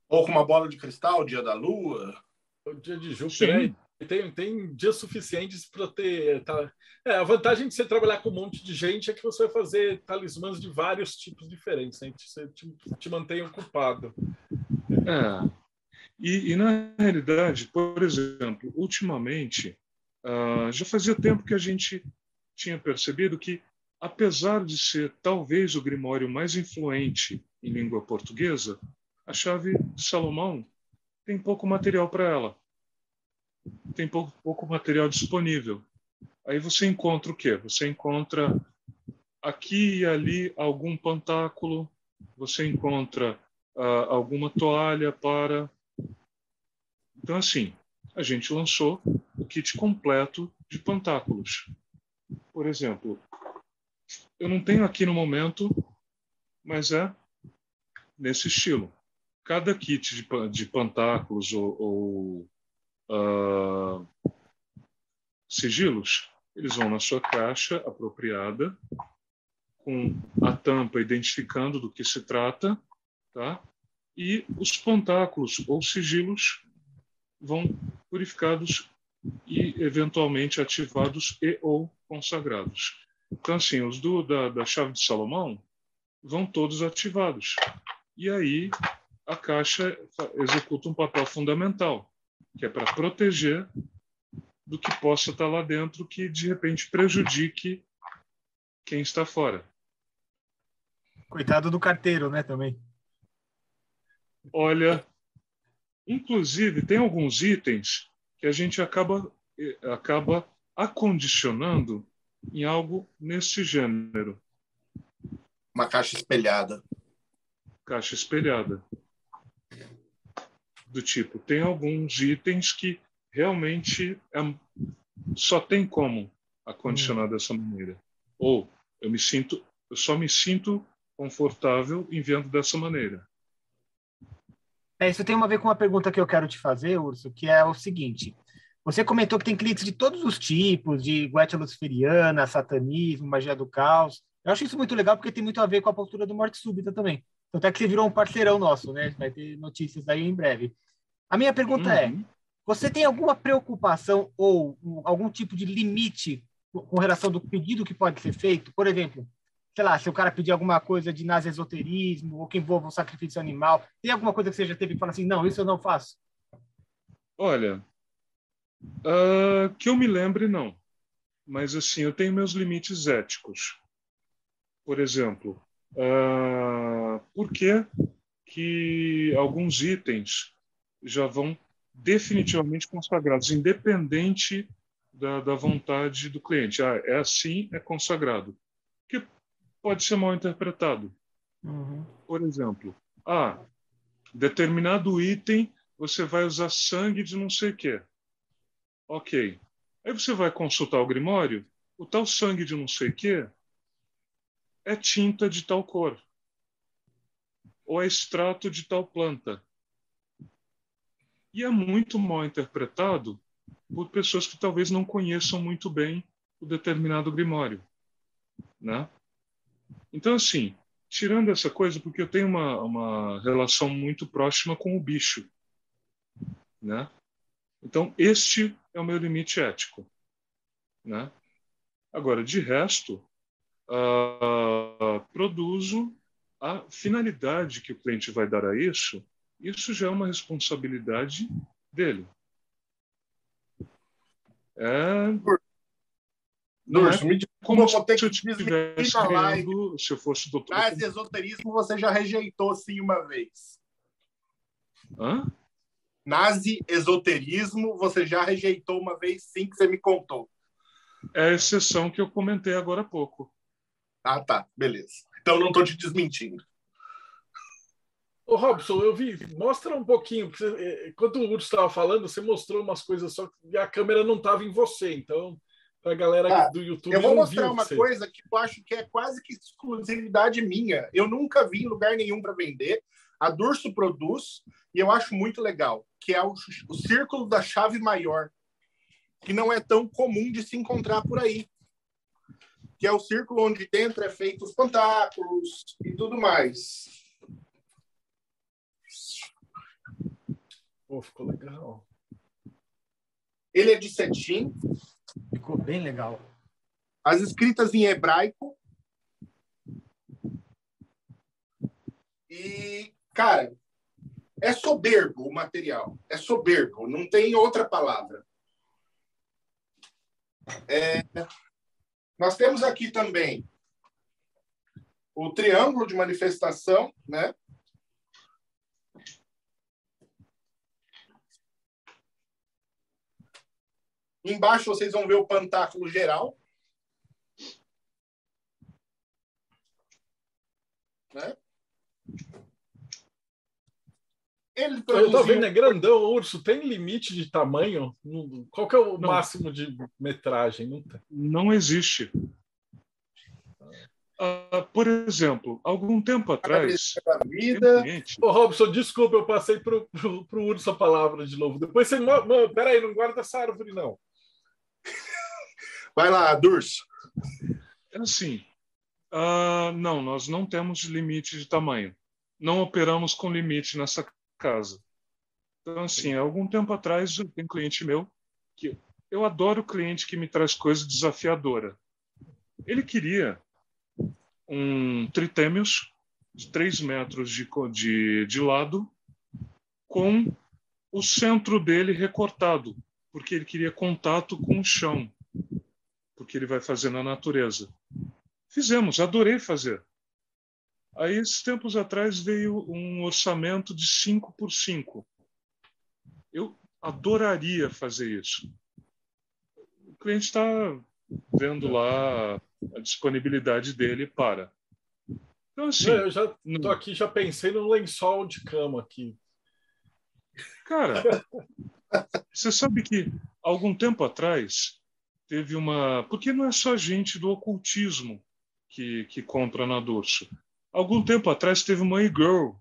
Ou com uma bola de cristal, dia da Lua. O dia de Júpiter. Sim tem, tem dias suficientes para ter. Tá, é, a vantagem de você trabalhar com um monte de gente é que você vai fazer talismãs de vários tipos diferentes, né? Você te, te mantém ocupado. É. E, e na realidade, por exemplo, ultimamente, uh, já fazia tempo que a gente tinha percebido que, apesar de ser talvez o grimório mais influente em língua portuguesa, a chave de Salomão tem pouco material para ela. Tem pouco, pouco material disponível. Aí você encontra o quê? Você encontra aqui e ali algum pantáculo, você encontra uh, alguma toalha para. Então, assim, a gente lançou o kit completo de pantáculos. Por exemplo, eu não tenho aqui no momento, mas é nesse estilo. Cada kit de, de pantáculos ou, ou uh, sigilos, eles vão na sua caixa apropriada, com a tampa identificando do que se trata, tá? E os pantáculos ou sigilos vão purificados e eventualmente ativados e ou consagrados. Então, assim, os do, da, da chave de Salomão vão todos ativados. E aí a caixa executa um papel fundamental, que é para proteger do que possa estar lá dentro que de repente prejudique quem está fora. Coitado do carteiro, né, também. Olha, inclusive tem alguns itens que a gente acaba eh, acaba acondicionando em algo nesse gênero. Uma caixa espelhada. Caixa espelhada. Do tipo, tem alguns itens que realmente é, só tem como acondicionar hum. dessa maneira. Ou eu me sinto, eu só me sinto confortável em vendo dessa maneira. É, isso tem a ver com uma pergunta que eu quero te fazer, Urso, que é o seguinte. Você comentou que tem clientes de todos os tipos, de guetia luciferiana, satanismo, magia do caos. Eu acho isso muito legal porque tem muito a ver com a postura do morte súbita também. Então, até que você virou um parceirão nosso, né? Vai ter notícias aí em breve. A minha pergunta é, uhum. é: você tem alguma preocupação ou algum tipo de limite com relação do pedido que pode ser feito? Por exemplo, sei lá, se o cara pedir alguma coisa de nazi-esoterismo ou que envolva um sacrifício animal, tem alguma coisa que você já teve que falar assim, não, isso eu não faço? Olha, uh, que eu me lembre, não. Mas, assim, eu tenho meus limites éticos. Por exemplo, uh, por que, que alguns itens já vão definitivamente consagrados, independente da, da vontade do cliente? Ah, é assim, é consagrado. Que pode ser mal interpretado. Uhum. Por exemplo, ah, determinado item você vai usar sangue de não sei o quê. Ok. Aí você vai consultar o Grimório, o tal sangue de não sei o quê é tinta de tal cor. Ou é extrato de tal planta. E é muito mal interpretado por pessoas que talvez não conheçam muito bem o determinado Grimório. Né? Então, assim, tirando essa coisa, porque eu tenho uma, uma relação muito próxima com o bicho, né? Então, este é o meu limite ético, né? Agora, de resto, uh, produzo a finalidade que o cliente vai dar a isso, isso já é uma responsabilidade dele. É, Durso, me desculpa, vou ter que desligar a live. Se eu fosse doutor. Mas esoterismo você já rejeitou sim uma vez. Hã? Nazi esoterismo você já rejeitou uma vez sim que você me contou. É a exceção que eu comentei agora há pouco. Ah, tá. Beleza. Então não estou te desmentindo. Ô, Robson, eu vi. Mostra um pouquinho. Eh, enquanto o Urso estava falando, você mostrou umas coisas só que a câmera não estava em você. Então, para a galera ah, do YouTube. Eu vou mostrar uma coisa que eu acho que é quase que exclusividade minha. Eu nunca vi em lugar nenhum para vender. A Durso produz e eu acho muito legal, que é o, o círculo da chave maior, que não é tão comum de se encontrar por aí. Que é o círculo onde dentro é feito os pantáculos e tudo mais. Pô, ficou legal. Ele é de cetim, Ficou bem legal. As escritas em hebraico. E, cara, é soberbo o material. É soberbo, não tem outra palavra. É, nós temos aqui também o triângulo de manifestação, né? Embaixo vocês vão ver o pantáculo geral. Né? Ele produziu... Eu tô vendo, é grandão, urso. Tem limite de tamanho? Qual que é o não. máximo de metragem? Não, tem. não existe. Uh, por exemplo, algum tempo atrás. Vida. Ô, Robson, desculpa, eu passei para o urso a palavra de novo. Depois você. Não, peraí, não guarda essa árvore, não. Vai lá, Durso. É assim. Uh, não, nós não temos limite de tamanho. Não operamos com limite nessa casa. Então, assim, algum tempo atrás, tem um cliente meu que eu adoro cliente que me traz coisa desafiadora. Ele queria um tritêmios de 3 metros de, de, de lado com o centro dele recortado, porque ele queria contato com o chão, porque ele vai fazer na natureza. Fizemos, adorei fazer. Aí, esses tempos atrás, veio um orçamento de 5 por 5. Eu adoraria fazer isso. O cliente está vendo lá a disponibilidade dele para. Então, assim, eu já estou aqui, já pensei no lençol de cama aqui. Cara, você sabe que algum tempo atrás teve uma. Porque não é só gente do ocultismo que, que compra na Dorso. Algum tempo atrás teve uma e-girl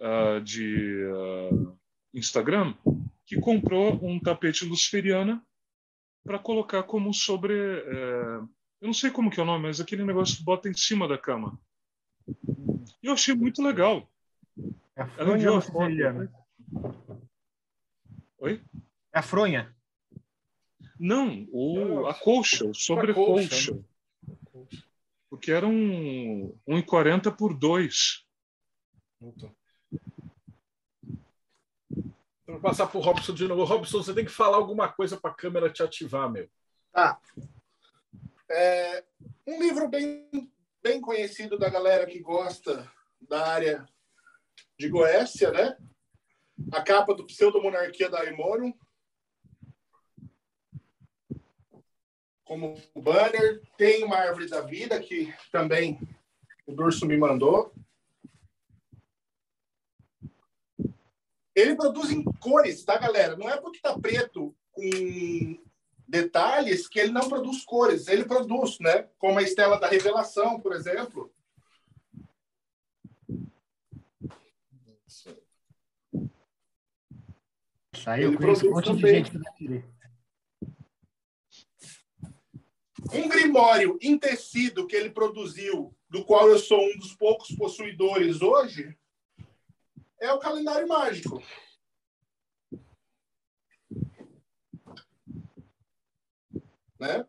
uh, de uh, Instagram que comprou um tapete luciferiana para colocar como sobre. Uh, eu não sei como que é o nome, mas aquele negócio que bota em cima da cama. E eu achei muito legal. É a fronha Ela luciferiana. Oi? É a fronha. Não, o, a colcha, o sobrecolcha. Porque era um 1,40 por 2. Vou passar para o Robson de novo. Robson, você tem que falar alguma coisa para a câmera te ativar, meu. Tá. É, um livro bem, bem conhecido da galera que gosta da área de Goécia, né? A capa do Pseudo-Monarquia da Aimorum, como banner. Tem uma árvore da vida que também o Durso me mandou. Ele produz em cores, tá, galera? Não é porque tá preto com detalhes que ele não produz cores. Ele produz, né? Como a Estela da Revelação, por exemplo. Saiu com esse monte também. de gente que vai querer. Um grimório em tecido que ele produziu, do qual eu sou um dos poucos possuidores hoje, é o calendário mágico. Né?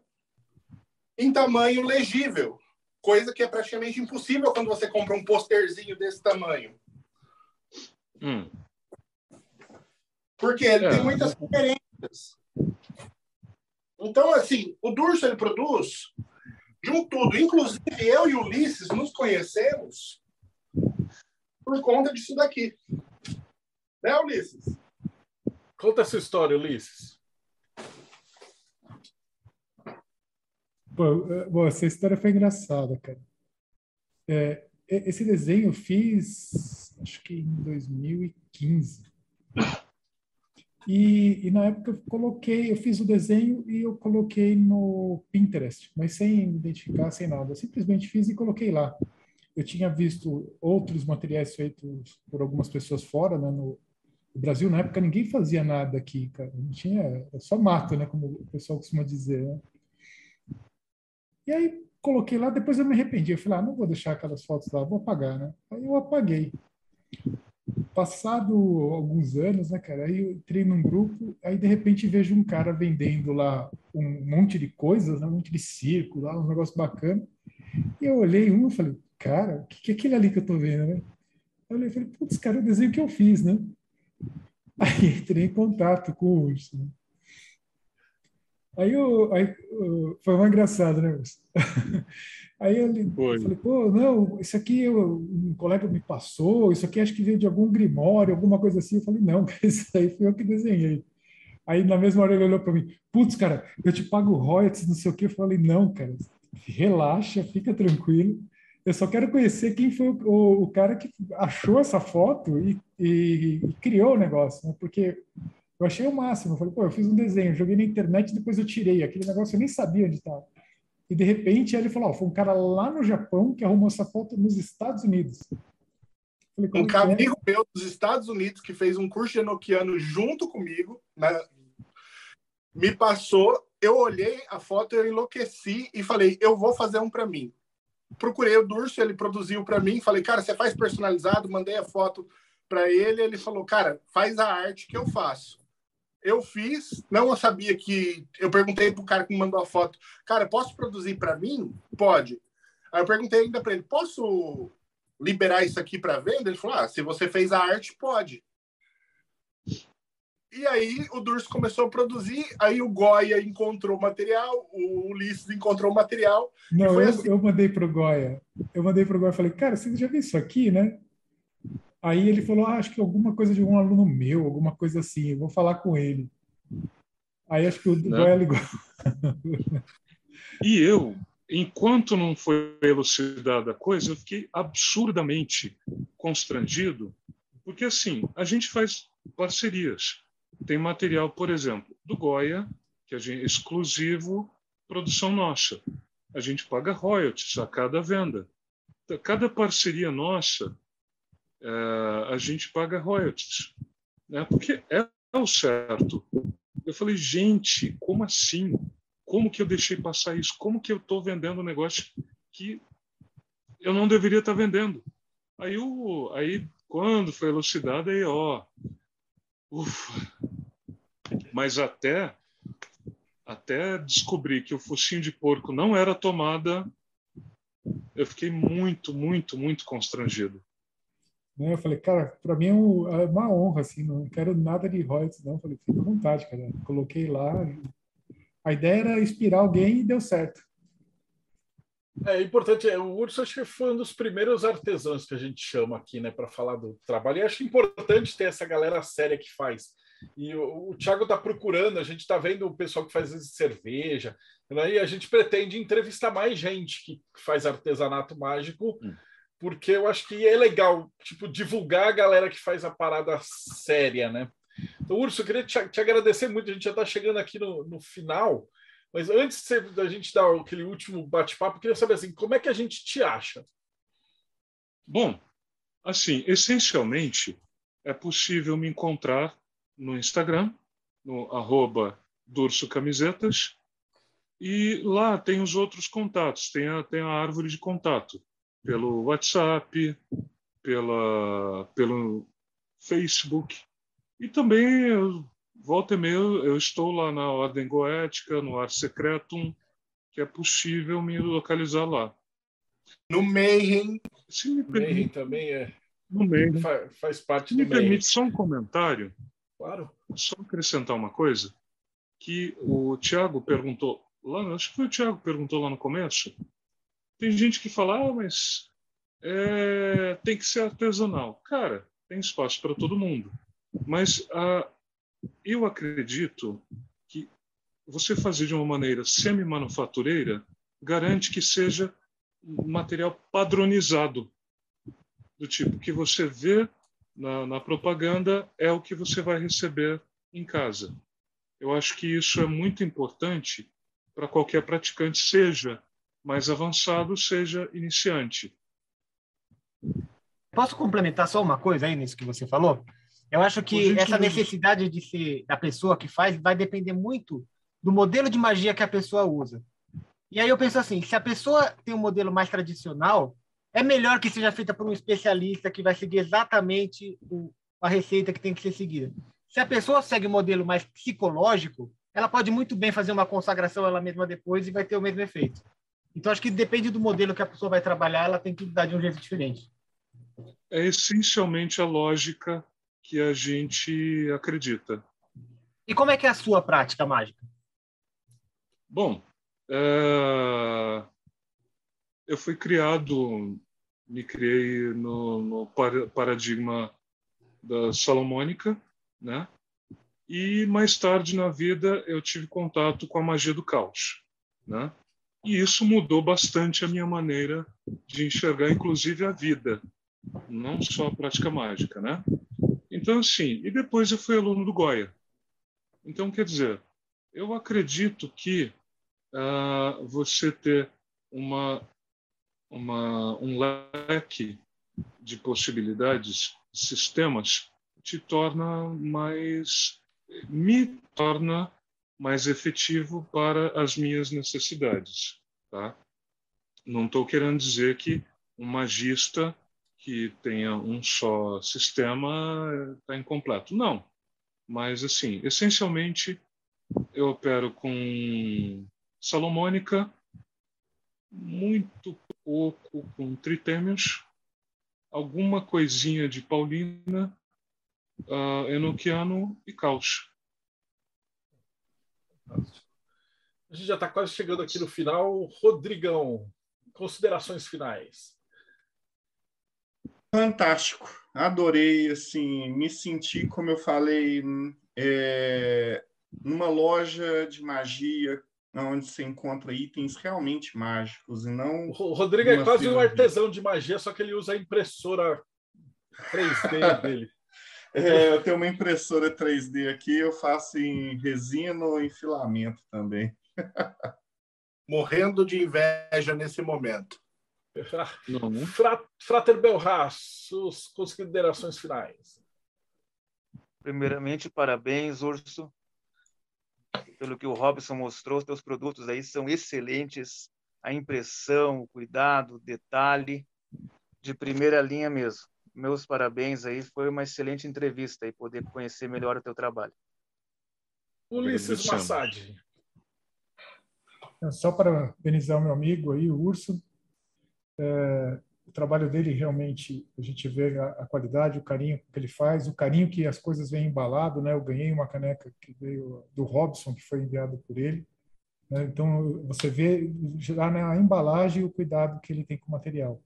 Em tamanho legível, coisa que é praticamente impossível quando você compra um posterzinho desse tamanho. Hum. Porque ele é. tem muitas referências. Então, assim, o Durso ele produz de um tudo. Inclusive, eu e o Ulisses nos conhecemos por conta disso daqui. Né, Ulisses? Conta essa história, Ulisses. Pô, bom, essa história foi engraçada, cara. É, esse desenho eu fiz, acho que em 2015. E, e, na época eu coloquei, eu fiz o desenho e eu coloquei no Pinterest, mas sem identificar, sem nada. Eu simplesmente fiz e coloquei lá. Eu tinha visto outros materiais feitos por algumas pessoas fora, né, no, no Brasil. Na época ninguém fazia nada aqui, cara. Não tinha, só mato, né, como o pessoal costuma dizer. Né? E aí coloquei lá, depois eu me arrependi. Eu falei, ah, não vou deixar aquelas fotos lá, vou apagar, né? Aí eu apaguei. Passado alguns anos, né, cara, aí eu entrei num grupo, aí de repente vejo um cara vendendo lá um monte de coisas, né, um monte de circo, lá, um negócio bacana. E eu olhei um e falei, cara, o que, que é aquele ali que eu tô vendo, né? Eu falei, putz, cara, é o desenho que eu fiz, né? Aí entrei em contato com o urso. Né? Aí, eu, aí foi uma engraçado, né, urso? Aí ele Foi. falei, pô, não, isso aqui eu, um colega me passou, isso aqui acho que veio de algum grimório, alguma coisa assim. Eu falei, não, isso aí foi eu que desenhei. Aí na mesma hora ele olhou para mim, putz, cara, eu te pago royalties, não sei o quê. Eu falei, não, cara, relaxa, fica tranquilo. Eu só quero conhecer quem foi o, o, o cara que achou essa foto e, e, e criou o negócio, né? porque eu achei o máximo. Eu falei, pô, eu fiz um desenho, joguei na internet, depois eu tirei. Aquele negócio eu nem sabia onde estava. E de repente ele falou: foi um cara lá no Japão que arrumou essa foto nos Estados Unidos. Falei, um é? amigo é? meu dos Estados Unidos que fez um curso de enoquiano junto comigo, né, me passou. Eu olhei a foto, eu enlouqueci e falei: eu vou fazer um para mim. Procurei o Durso, ele produziu para mim. Falei: cara, você faz personalizado? Mandei a foto para ele. Ele falou: cara, faz a arte que eu faço. Eu fiz, não sabia que. Eu perguntei pro cara que me mandou a foto, cara, posso produzir para mim? Pode. Aí eu perguntei ainda para ele, posso liberar isso aqui para venda? Ele falou, ah, se você fez a arte, pode. E aí o Durso começou a produzir, aí o Goya encontrou o material, o Ulisses encontrou o material. Não, eu, assim... eu mandei pro Goya. Eu mandei pro Goya e falei, cara, você já viu isso aqui, né? Aí ele falou, ah, acho que alguma coisa de um aluno meu, alguma coisa assim, eu vou falar com ele. Aí acho que o Goya ligou. E eu, enquanto não foi elucidada a coisa, eu fiquei absurdamente constrangido, porque assim, a gente faz parcerias. Tem material, por exemplo, do Goya, que é exclusivo, produção nossa. A gente paga royalties a cada venda. Cada parceria nossa é, a gente paga royalties, né? porque é o certo. Eu falei, gente, como assim? Como que eu deixei passar isso? Como que eu estou vendendo um negócio que eu não deveria estar tá vendendo? Aí, o, aí quando foi elucidado, aí, ó, ufa. Mas até, até descobrir que o focinho de porco não era tomada, eu fiquei muito, muito, muito constrangido. Né? Eu falei, cara, para mim é, é uma honra, assim, não quero nada de royalties, não. Eu falei, fica à vontade, cara. Coloquei lá. A ideia era inspirar alguém e deu certo. É importante, é, o Urso acho que foi um dos primeiros artesãos que a gente chama aqui, né, para falar do trabalho. E acho importante ter essa galera séria que faz. E o, o Thiago está procurando, a gente está vendo o pessoal que faz cerveja, né, e a gente pretende entrevistar mais gente que faz artesanato mágico. Hum porque eu acho que é legal, tipo, divulgar a galera que faz a parada séria, né? Então, Urso, eu queria te, te agradecer muito, a gente já está chegando aqui no, no final, mas antes da gente dar aquele último bate-papo, eu queria saber assim, como é que a gente te acha? Bom, assim, essencialmente, é possível me encontrar no Instagram, no arroba e lá tem os outros contatos, tem a, tem a árvore de contato pelo WhatsApp, pela, pelo Facebook. E também, volta e meia, eu estou lá na Ordem Goética, no Ar Secretum, que é possível me localizar lá. No Mayhem. Se me permite, Mayhem também é. No Mayhem. Faz, faz parte Se do me Mayhem. permite só um comentário. Claro. Só acrescentar uma coisa. Que o Tiago perguntou, lá, acho que foi o Tiago que perguntou lá no começo, tem gente que fala, ah, mas é, tem que ser artesanal. Cara, tem espaço para todo mundo. Mas ah, eu acredito que você fazer de uma maneira semi-manufatureira garante que seja material padronizado, do tipo que você vê na, na propaganda é o que você vai receber em casa. Eu acho que isso é muito importante para qualquer praticante, seja mais avançado seja iniciante. Posso complementar só uma coisa aí nisso que você falou? Eu acho que essa necessidade de ser da pessoa que faz vai depender muito do modelo de magia que a pessoa usa. E aí eu penso assim, se a pessoa tem um modelo mais tradicional, é melhor que seja feita por um especialista que vai seguir exatamente o, a receita que tem que ser seguida. Se a pessoa segue um modelo mais psicológico, ela pode muito bem fazer uma consagração ela mesma depois e vai ter o mesmo efeito. Então, acho que depende do modelo que a pessoa vai trabalhar, ela tem que dar de um jeito diferente. é essencialmente a lógica que a gente acredita. E como é que é a sua prática mágica? Bom, é... eu fui criado, me criei no, no paradigma da Salomônica, né? E mais tarde na vida eu tive contato com a magia do caos, né? E isso mudou bastante a minha maneira de enxergar, inclusive, a vida, não só a prática mágica, né? Então, assim, e depois eu fui aluno do Goya. Então, quer dizer, eu acredito que uh, você ter uma, uma, um leque de possibilidades, sistemas, te torna mais, me torna mais efetivo para as minhas necessidades, tá? Não estou querendo dizer que um magista que tenha um só sistema está incompleto. Não. Mas, assim, essencialmente, eu opero com Salomônica, muito pouco com Tritêmios, alguma coisinha de Paulina, uh, Enoquiano e Caos. A gente já está quase chegando aqui no final. Rodrigão, considerações finais. Fantástico, adorei, assim, me senti, como eu falei, é, numa loja de magia onde você encontra itens realmente mágicos e não. O Rodrigo é quase um artesão de magia, só que ele usa a impressora 3D dele. É, eu tenho uma impressora 3D aqui, eu faço em resina ou em filamento também. Morrendo de inveja nesse momento. Não, né? Frater Belras, suas considerações finais. Primeiramente, parabéns, Urso, pelo que o Robson mostrou. Os teus produtos aí são excelentes. A impressão, o cuidado, o detalhe, de primeira linha mesmo. Meus parabéns aí. Foi uma excelente entrevista e poder conhecer melhor o teu trabalho. Ulisses Massad. Só para benizar o meu amigo aí, o Urso, é, o trabalho dele realmente a gente vê a, a, qualidade, o carinho que ele faz, o carinho que as coisas vêm embalado, né? Eu ganhei uma caneca que veio do Robson que foi enviado por ele. Né? Então você vê já na embalagem o cuidado que ele tem com o material.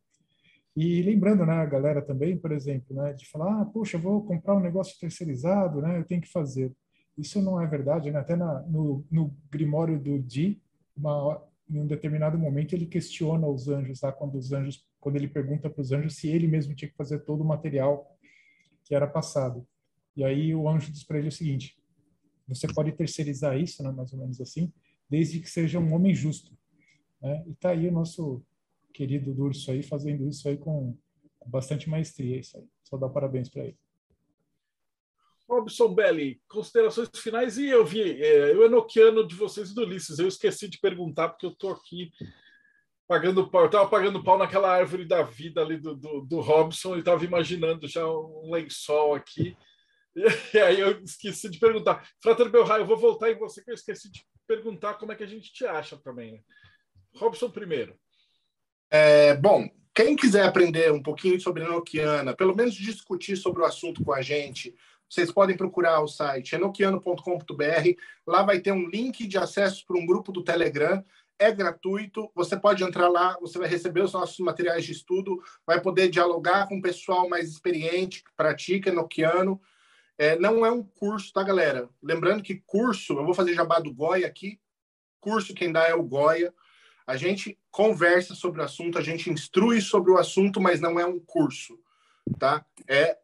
E lembrando, né, a galera também, por exemplo, né, de falar, ah, poxa, vou comprar um negócio terceirizado, né, eu tenho que fazer. Isso não é verdade, né? Até na, no, no Grimório do Di, uma, em um determinado momento ele questiona os anjos, tá? quando os anjos, quando ele pergunta para os anjos se ele mesmo tinha que fazer todo o material que era passado. E aí o anjo diz para ele o seguinte: você pode terceirizar isso, né, mais ou menos assim, desde que seja um homem justo. Né? E tá aí o nosso querido Durso aí fazendo isso aí com, com bastante maestria, isso aí. Só dá parabéns para ele. Robson Belli, considerações finais. E eu vi, é, o enoquiano de vocês do Ulisses, eu esqueci de perguntar, porque eu estou aqui pagando pau. Eu estava pagando pau naquela árvore da vida ali do, do, do Robson, e estava imaginando já um lençol aqui. E, aí eu esqueci de perguntar. Frater Belray, eu vou voltar em você, que eu esqueci de perguntar como é que a gente te acha também. Né? Robson primeiro. É, bom, quem quiser aprender um pouquinho sobre Enoquiana, pelo menos discutir sobre o assunto com a gente, vocês podem procurar o site enoquiano.com.br. Lá vai ter um link de acesso para um grupo do Telegram. É gratuito. Você pode entrar lá, você vai receber os nossos materiais de estudo, vai poder dialogar com o pessoal mais experiente que pratica enoquiano. É, não é um curso, tá, galera? Lembrando que curso, eu vou fazer jabá do Goya aqui. Curso quem dá é o Goya. A gente conversa sobre o assunto, a gente instrui sobre o assunto, mas não é um curso, tá? É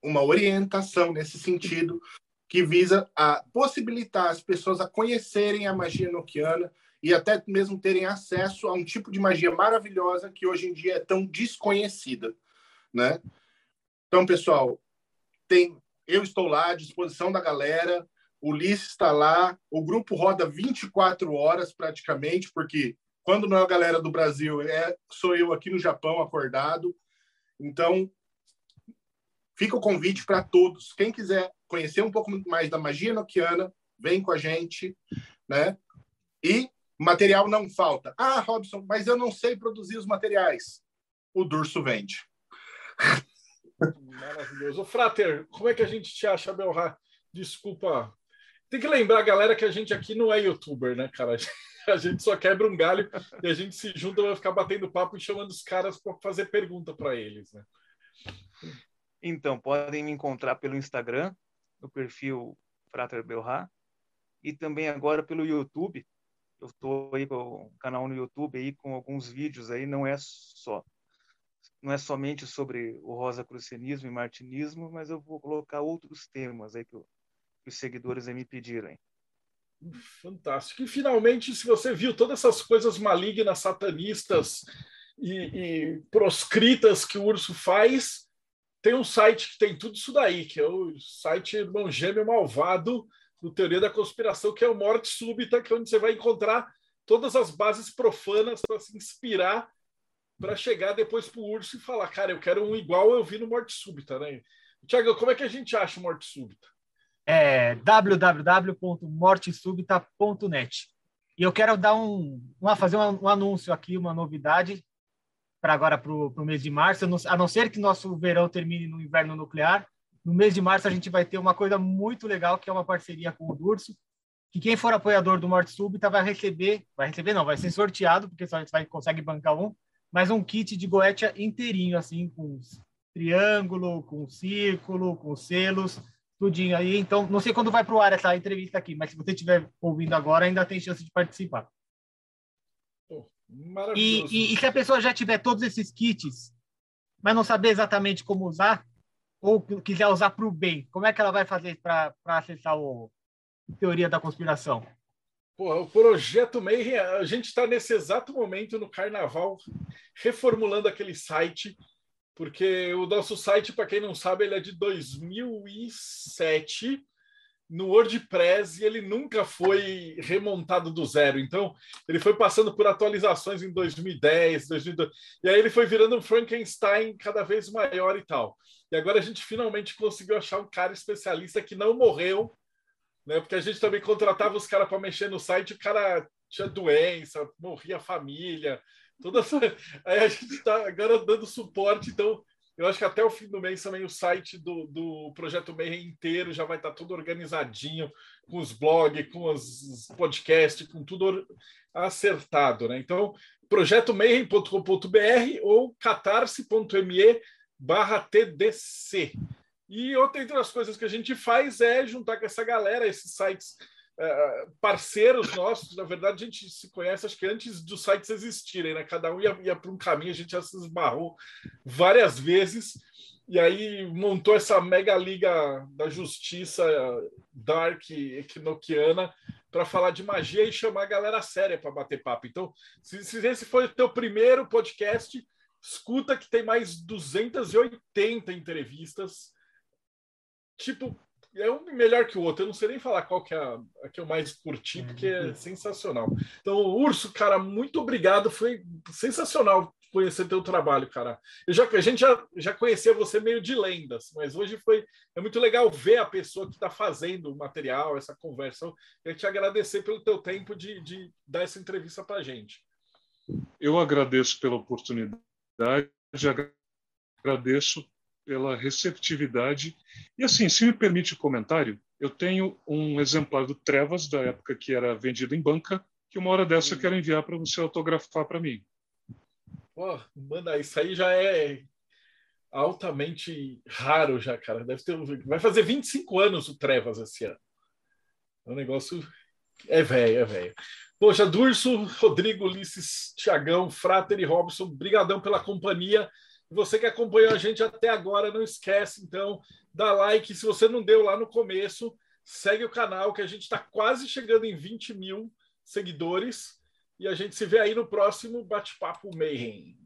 uma orientação nesse sentido que visa a possibilitar as pessoas a conhecerem a magia noquiana e até mesmo terem acesso a um tipo de magia maravilhosa que hoje em dia é tão desconhecida, né? Então, pessoal, tem eu estou lá à disposição da galera, o Ulisses está lá, o grupo roda 24 horas praticamente, porque quando não é a galera do Brasil, é sou eu aqui no Japão acordado. Então, Fica o convite para todos. Quem quiser conhecer um pouco mais da magia noquiana, vem com a gente, né? E material não falta. Ah, Robson, mas eu não sei produzir os materiais. O Durso vende. Maravilhoso. Frater, como é que a gente te acha, Belra? Desculpa. Tem que lembrar, galera, que a gente aqui não é youtuber, né, cara? A gente só quebra um galho e a gente se junta vai ficar batendo papo e chamando os caras para fazer pergunta para eles, né? Então, podem me encontrar pelo Instagram, no perfil Frater Belra, e também agora pelo YouTube. Eu estou aí com o canal no YouTube aí com alguns vídeos aí, não é só não é somente sobre o rosa crucianismo e martinismo, mas eu vou colocar outros temas aí que, que os seguidores aí me pediram. Aí. Fantástico. E finalmente, se você viu todas essas coisas malignas, satanistas e, e proscritas que o urso faz, tem um site que tem tudo isso daí, que é o site Irmão Gêmeo Malvado, do Teoria da Conspiração, que é o Morte Súbita, que é onde você vai encontrar todas as bases profanas para se inspirar para chegar depois para o urso e falar, cara, eu quero um igual eu vi no Morte Súbita, né? Tiago, como é que a gente acha Morte Súbita? É www.mortesúbita.net. E eu quero dar um, uma, fazer um, um anúncio aqui, uma novidade para agora para o mês de março, a não ser que nosso verão termine no inverno nuclear. No mês de março a gente vai ter uma coisa muito legal que é uma parceria com o Durso, que quem for apoiador do Morte Súbita vai receber, vai receber não, vai ser sorteado, porque só a gente vai, consegue bancar um, mas um kit de Goetia inteirinho, assim, com triângulo, com círculo, com selos, tudinho aí. Então, não sei quando vai para o ar essa entrevista aqui, mas se você estiver ouvindo agora, ainda tem chance de participar. e, e, e, se a pessoa já tiver todos esses kits, mas não saber exatamente como usar, ou quiser usar para o bem, como é que ela vai fazer para acessar o Teoria da Conspiração? Pô, o projeto Mayhem, a gente está nesse exato momento no carnaval reformulando aquele site, porque o nosso site, para quem não sabe, ele é de 2007 no WordPress e ele nunca foi remontado do zero. Então, ele foi passando por atualizações em 2010, 2012, e aí ele foi virando um Frankenstein cada vez maior e tal. E agora a gente finalmente conseguiu achar um cara especialista que não morreu né? Porque a gente também contratava os caras para mexer no site, o cara tinha doença, morria a família, toda essa... aí a gente está agora dando suporte, então eu acho que até o fim do mês também o site do, do Projeto Mayhem inteiro já vai estar tá tudo organizadinho, com os blogs, com os podcasts, com tudo acertado, né? Então, projetomayhem.com.br ou catarse.me barra TDC. E outra entre as coisas que a gente faz é juntar com essa galera, esses sites uh, parceiros nossos. Na verdade, a gente se conhece, acho que antes dos sites existirem, né? Cada um ia, ia para um caminho, a gente já se esbarrou várias vezes. E aí montou essa mega liga da justiça dark equinoquiana para falar de magia e chamar a galera séria para bater papo. Então, se, se esse foi o teu primeiro podcast, escuta que tem mais 280 entrevistas tipo, é um melhor que o outro. Eu não sei nem falar qual que é a, a que eu mais curti, uhum. porque é sensacional. Então, Urso, cara, muito obrigado. Foi sensacional conhecer teu trabalho, cara. Eu já, a gente já, já conhecia você meio de lendas, mas hoje foi é muito legal ver a pessoa que está fazendo o material, essa conversa. Eu te agradecer pelo teu tempo de, de dar essa entrevista para a gente. Eu agradeço pela oportunidade, agradeço pela receptividade. E assim, se me permite o comentário, eu tenho um exemplar do Trevas, da época que era vendido em banca, que uma hora dessa eu quero enviar para você autografar para mim. Pô, manda, isso aí já é altamente raro já, cara. Deve ter, vai fazer 25 anos o Trevas esse ano. É negócio é velho, é velho. Poxa, Durso, Rodrigo, Ulisses, Tiagão, Frater e Robson, brigadão pela companhia. Você que acompanhou a gente até agora, não esquece, então, dá like. Se você não deu lá no começo, segue o canal, que a gente está quase chegando em 20 mil seguidores. E a gente se vê aí no próximo Bate-Papo Mayhem.